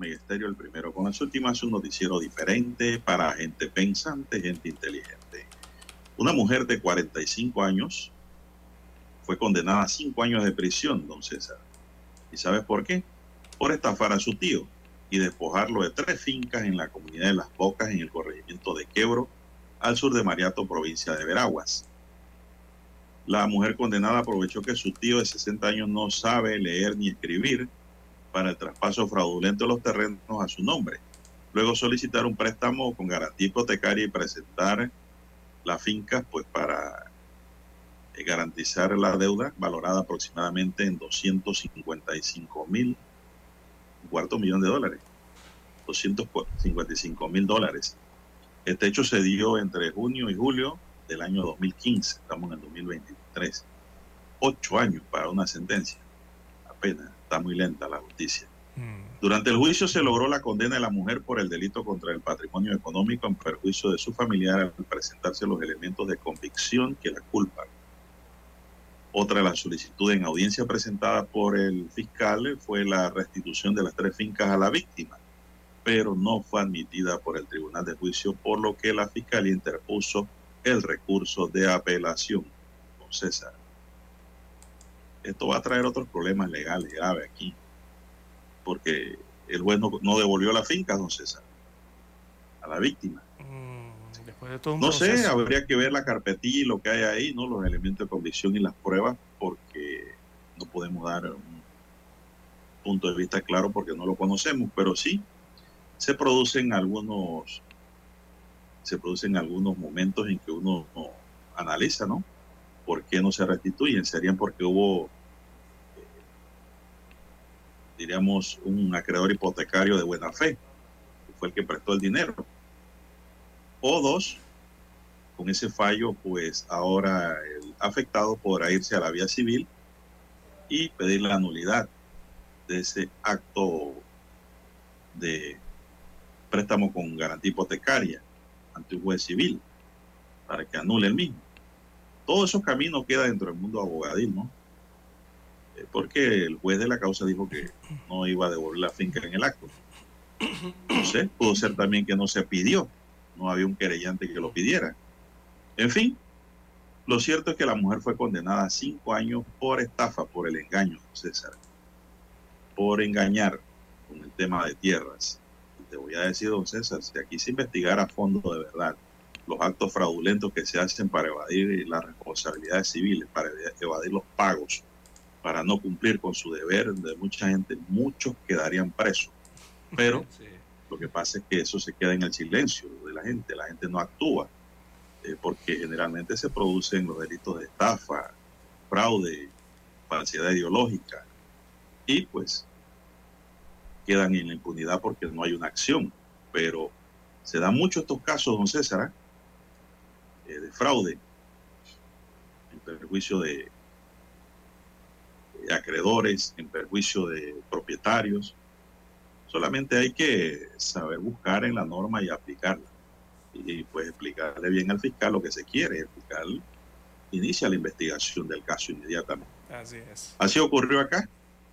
Megesterio, el primero con las últimas, un noticiero diferente para gente pensante, gente inteligente. Una mujer de 45 años fue condenada a 5 años de prisión, don César. ¿Y sabes por qué? Por estafar a su tío y despojarlo de tres fincas en la comunidad de Las Bocas, en el corregimiento de Quebro, al sur de Mariato, provincia de Veraguas. La mujer condenada aprovechó que su tío de 60 años no sabe leer ni escribir para el traspaso fraudulento de los terrenos a su nombre. Luego solicitar un préstamo con garantía hipotecaria y presentar las fincas pues para eh, garantizar la deuda valorada aproximadamente en 255 mil, cuarto millón de dólares, 255 mil dólares. Este hecho se dio entre junio y julio del año 2015, estamos en el 2023. Ocho años para una sentencia, apenas, está muy lenta la justicia. Durante el juicio se logró la condena de la mujer por el delito contra el patrimonio económico en perjuicio de su familiar al presentarse los elementos de convicción que la culpan. Otra de las solicitudes en audiencia presentada por el fiscal fue la restitución de las tres fincas a la víctima, pero no fue admitida por el Tribunal de Juicio, por lo que la fiscalía interpuso el recurso de apelación. Don César, esto va a traer otros problemas legales graves aquí, porque el juez no, no devolvió la finca, don César, a la víctima. Después de todo un No sé, habría que ver la carpetilla y lo que hay ahí, ¿no? Los elementos de convicción y las pruebas, porque no podemos dar un punto de vista claro porque no lo conocemos, pero sí se producen algunos se producen algunos momentos en que uno no analiza, ¿no? ¿Por qué no se restituyen? Serían porque hubo, eh, diríamos, un acreedor hipotecario de buena fe, que fue el que prestó el dinero. O dos, con ese fallo, pues ahora el afectado podrá irse a la vía civil y pedir la nulidad de ese acto de préstamo con garantía hipotecaria ante un juez civil para que anule el mismo. Todos esos caminos quedan dentro del mundo abogadil, ¿no? Eh, Porque el juez de la causa dijo que no iba a devolver la finca en el acto. No sé, pudo ser también que no se pidió, no había un querellante que lo pidiera. En fin, lo cierto es que la mujer fue condenada a cinco años por estafa, por el engaño, César, por engañar con el tema de tierras. Te voy a decir, don César, si aquí se investigara a fondo de verdad los actos fraudulentos que se hacen para evadir las responsabilidades civiles, para evadir los pagos, para no cumplir con su deber de mucha gente, muchos quedarían presos. Pero lo que pasa es que eso se queda en el silencio de la gente, la gente no actúa, eh, porque generalmente se producen los delitos de estafa, fraude, falsedad ideológica, y pues quedan en la impunidad porque no hay una acción. Pero se dan muchos estos casos, don César, ¿eh? De fraude, en perjuicio de, de acreedores, en perjuicio de propietarios. Solamente hay que saber buscar en la norma y aplicarla. Y pues explicarle bien al fiscal lo que se quiere. El fiscal inicia la investigación del caso inmediatamente. Así es. Así ocurrió acá.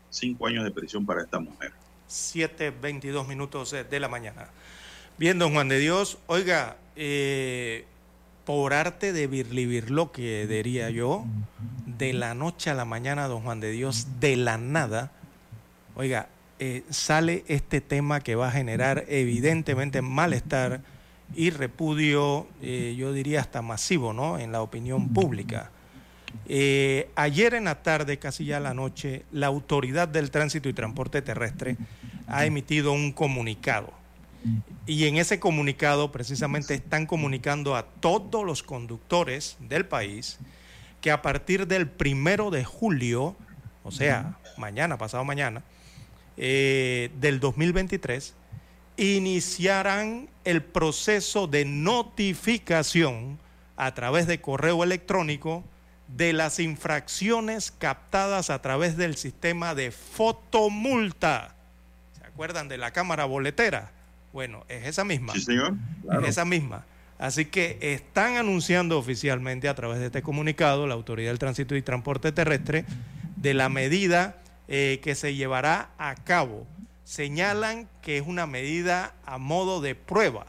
Cinco años de prisión para esta mujer. 7.22 minutos eh, de la mañana. Bien, don Juan de Dios, oiga, eh, por arte de lo que diría yo, de la noche a la mañana, don Juan de Dios, de la nada, oiga, eh, sale este tema que va a generar evidentemente malestar y repudio, eh, yo diría hasta masivo, ¿no? En la opinión pública. Eh, ayer en la tarde, casi ya la noche, la Autoridad del Tránsito y Transporte Terrestre ha emitido un comunicado. Y en ese comunicado precisamente están comunicando a todos los conductores del país que a partir del primero de julio, o sea, mañana, pasado mañana, eh, del 2023, iniciarán el proceso de notificación a través de correo electrónico de las infracciones captadas a través del sistema de fotomulta. ¿Se acuerdan de la cámara boletera? Bueno, es esa misma. Sí, señor. Claro. Es esa misma. Así que están anunciando oficialmente a través de este comunicado la Autoridad del Tránsito y Transporte Terrestre de la medida eh, que se llevará a cabo. Señalan que es una medida a modo de prueba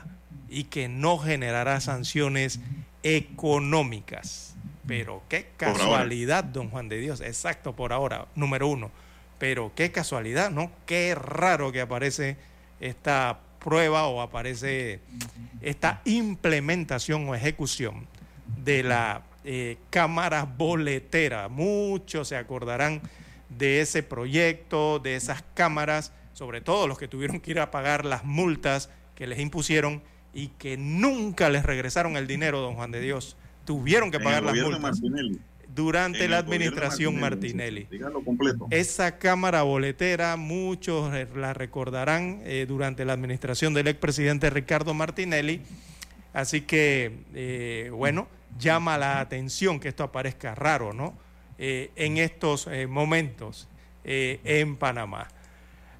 y que no generará sanciones económicas. Pero qué casualidad, don Juan de Dios. Exacto, por ahora, número uno. Pero qué casualidad, ¿no? Qué raro que aparece esta prueba o aparece esta implementación o ejecución de la eh, cámara boletera. Muchos se acordarán de ese proyecto, de esas cámaras, sobre todo los que tuvieron que ir a pagar las multas que les impusieron y que nunca les regresaron el dinero, don Juan de Dios. Tuvieron que pagar las multas Martinelli. Durante En la administración Martinelli, Martinelli. Completo. Esa cámara boletera, muchos la recordarán eh, durante la administración del expresidente Ricardo Martinelli. Así que, eh, bueno, llama la atención que esto aparezca raro, ¿no? Eh, en estos momentos en Panamá.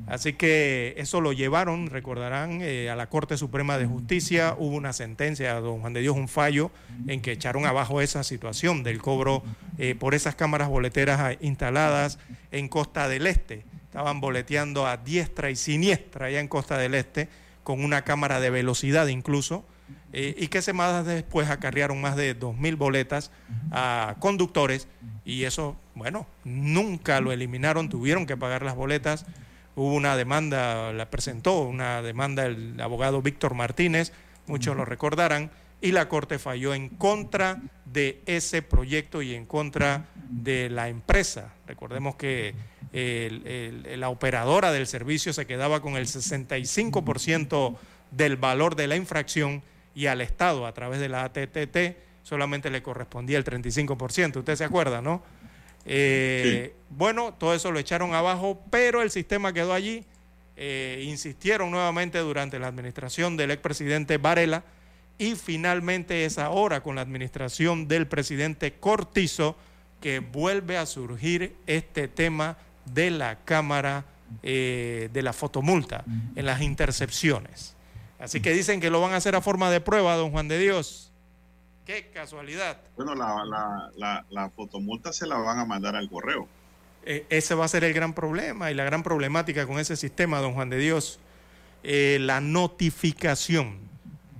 Así que eso lo llevaron, recordarán, eh, a la Corte Suprema de Justicia. Hubo una sentencia, don Juan de Dios, un fallo en que echaron abajo esa situación del cobro eh, por esas cámaras boleteras ah, instaladas en Costa del Este. Estaban boleteando a diestra y siniestra allá en Costa del Este, con una cámara de velocidad incluso, eh, y que semanas después acarrearon más de 2.000 boletas a conductores, y eso, bueno, nunca lo eliminaron, tuvieron que pagar las boletas. Hubo una demanda, la presentó una demanda el abogado Víctor Martínez, muchos lo recordarán, y la Corte falló en contra de ese proyecto y en contra de la empresa. Recordemos que el- el- la operadora del servicio se quedaba con el 65% del valor de la infracción y al Estado, a través de la ATTT, solamente le correspondía el 35%. Usted se acuerda, ¿no? Eh, Bueno, todo eso lo echaron abajo, pero el sistema quedó allí. Eh, insistieron nuevamente durante la administración del expresidente Varela y finalmente es ahora con la administración del presidente Cortizo que vuelve a surgir este tema de la Cámara eh, de la fotomulta en las intercepciones. Así que dicen que lo van a hacer a forma de prueba, don Juan de Dios. Qué casualidad. Bueno, la, la, la, la fotomulta se la van a mandar al correo. Eh, ese va a ser el gran problema y la gran problemática con ese sistema, don Juan de Dios. Eh, la notificación.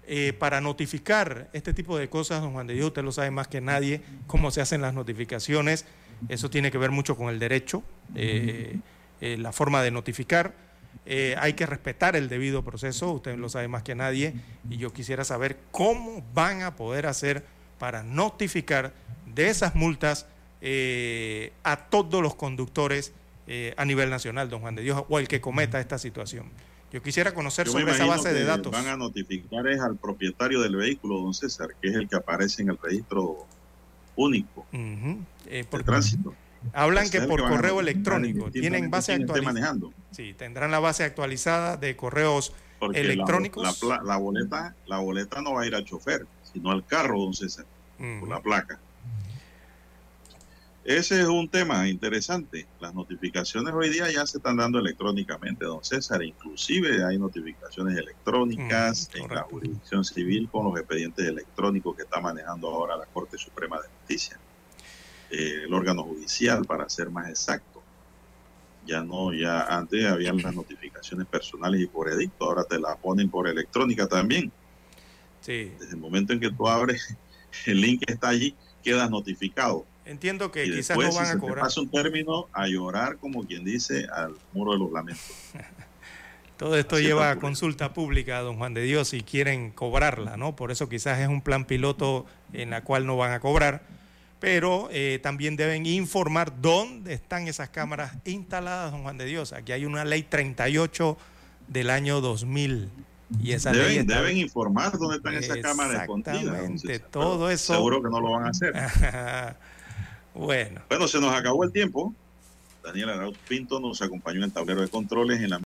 Eh, para notificar este tipo de cosas, don Juan de Dios, usted lo sabe más que nadie, cómo se hacen las notificaciones. Eso tiene que ver mucho con el derecho, eh, eh, la forma de notificar. Eh, hay que respetar el debido proceso, usted lo sabe más que nadie, y yo quisiera saber cómo van a poder hacer para notificar de esas multas eh, a todos los conductores eh, a nivel nacional, don Juan de Dios, o el que cometa esta situación. Yo quisiera conocer Yo sobre esa base de que datos. Van a notificar es al propietario del vehículo, don César, que es el que aparece en el registro único por- de tránsito. Hablan Ese que por que van a correo electrónico. Tienen base actualizada. Sí, tendrán la base actualizada de correos Porque electrónicos. La boleta, la boleta no va a ir al chofer, sino al carro, don César, por la placa. Ese es un tema interesante. Las notificaciones hoy día ya se están dando electrónicamente, don César. Inclusive hay notificaciones electrónicas en la jurisdicción civil con los expedientes electrónicos que está manejando ahora la Corte Suprema de Justicia. Eh, el órgano judicial, para ser más exacto. Ya no, ya antes habían las notificaciones personales y por edicto, ahora te las ponen por electrónica también. Sí. Desde el momento en que tú abres el link que está allí, quedas notificado. Entiendo que y quizás después, no van si a cobrar. pasa un término, a llorar, como quien dice, al muro de los lamentos. Todo esto Así lleva a consulta pública, don Juan de Dios, y quieren cobrarla, ¿no? Por eso quizás es un plan piloto en la cual no van a cobrar, pero eh, también deben informar dónde están esas cámaras instaladas, don Juan de Dios. Aquí hay una ley 38 del año 2000 y esa ley Deben, está- deben informar dónde están esas cámaras escondidas. Exactamente, todo eso. Seguro que no lo van a hacer. bueno. Bueno, se nos acabó el tiempo. Daniel Arauz Pinto nos acompañó en el tablero de controles en la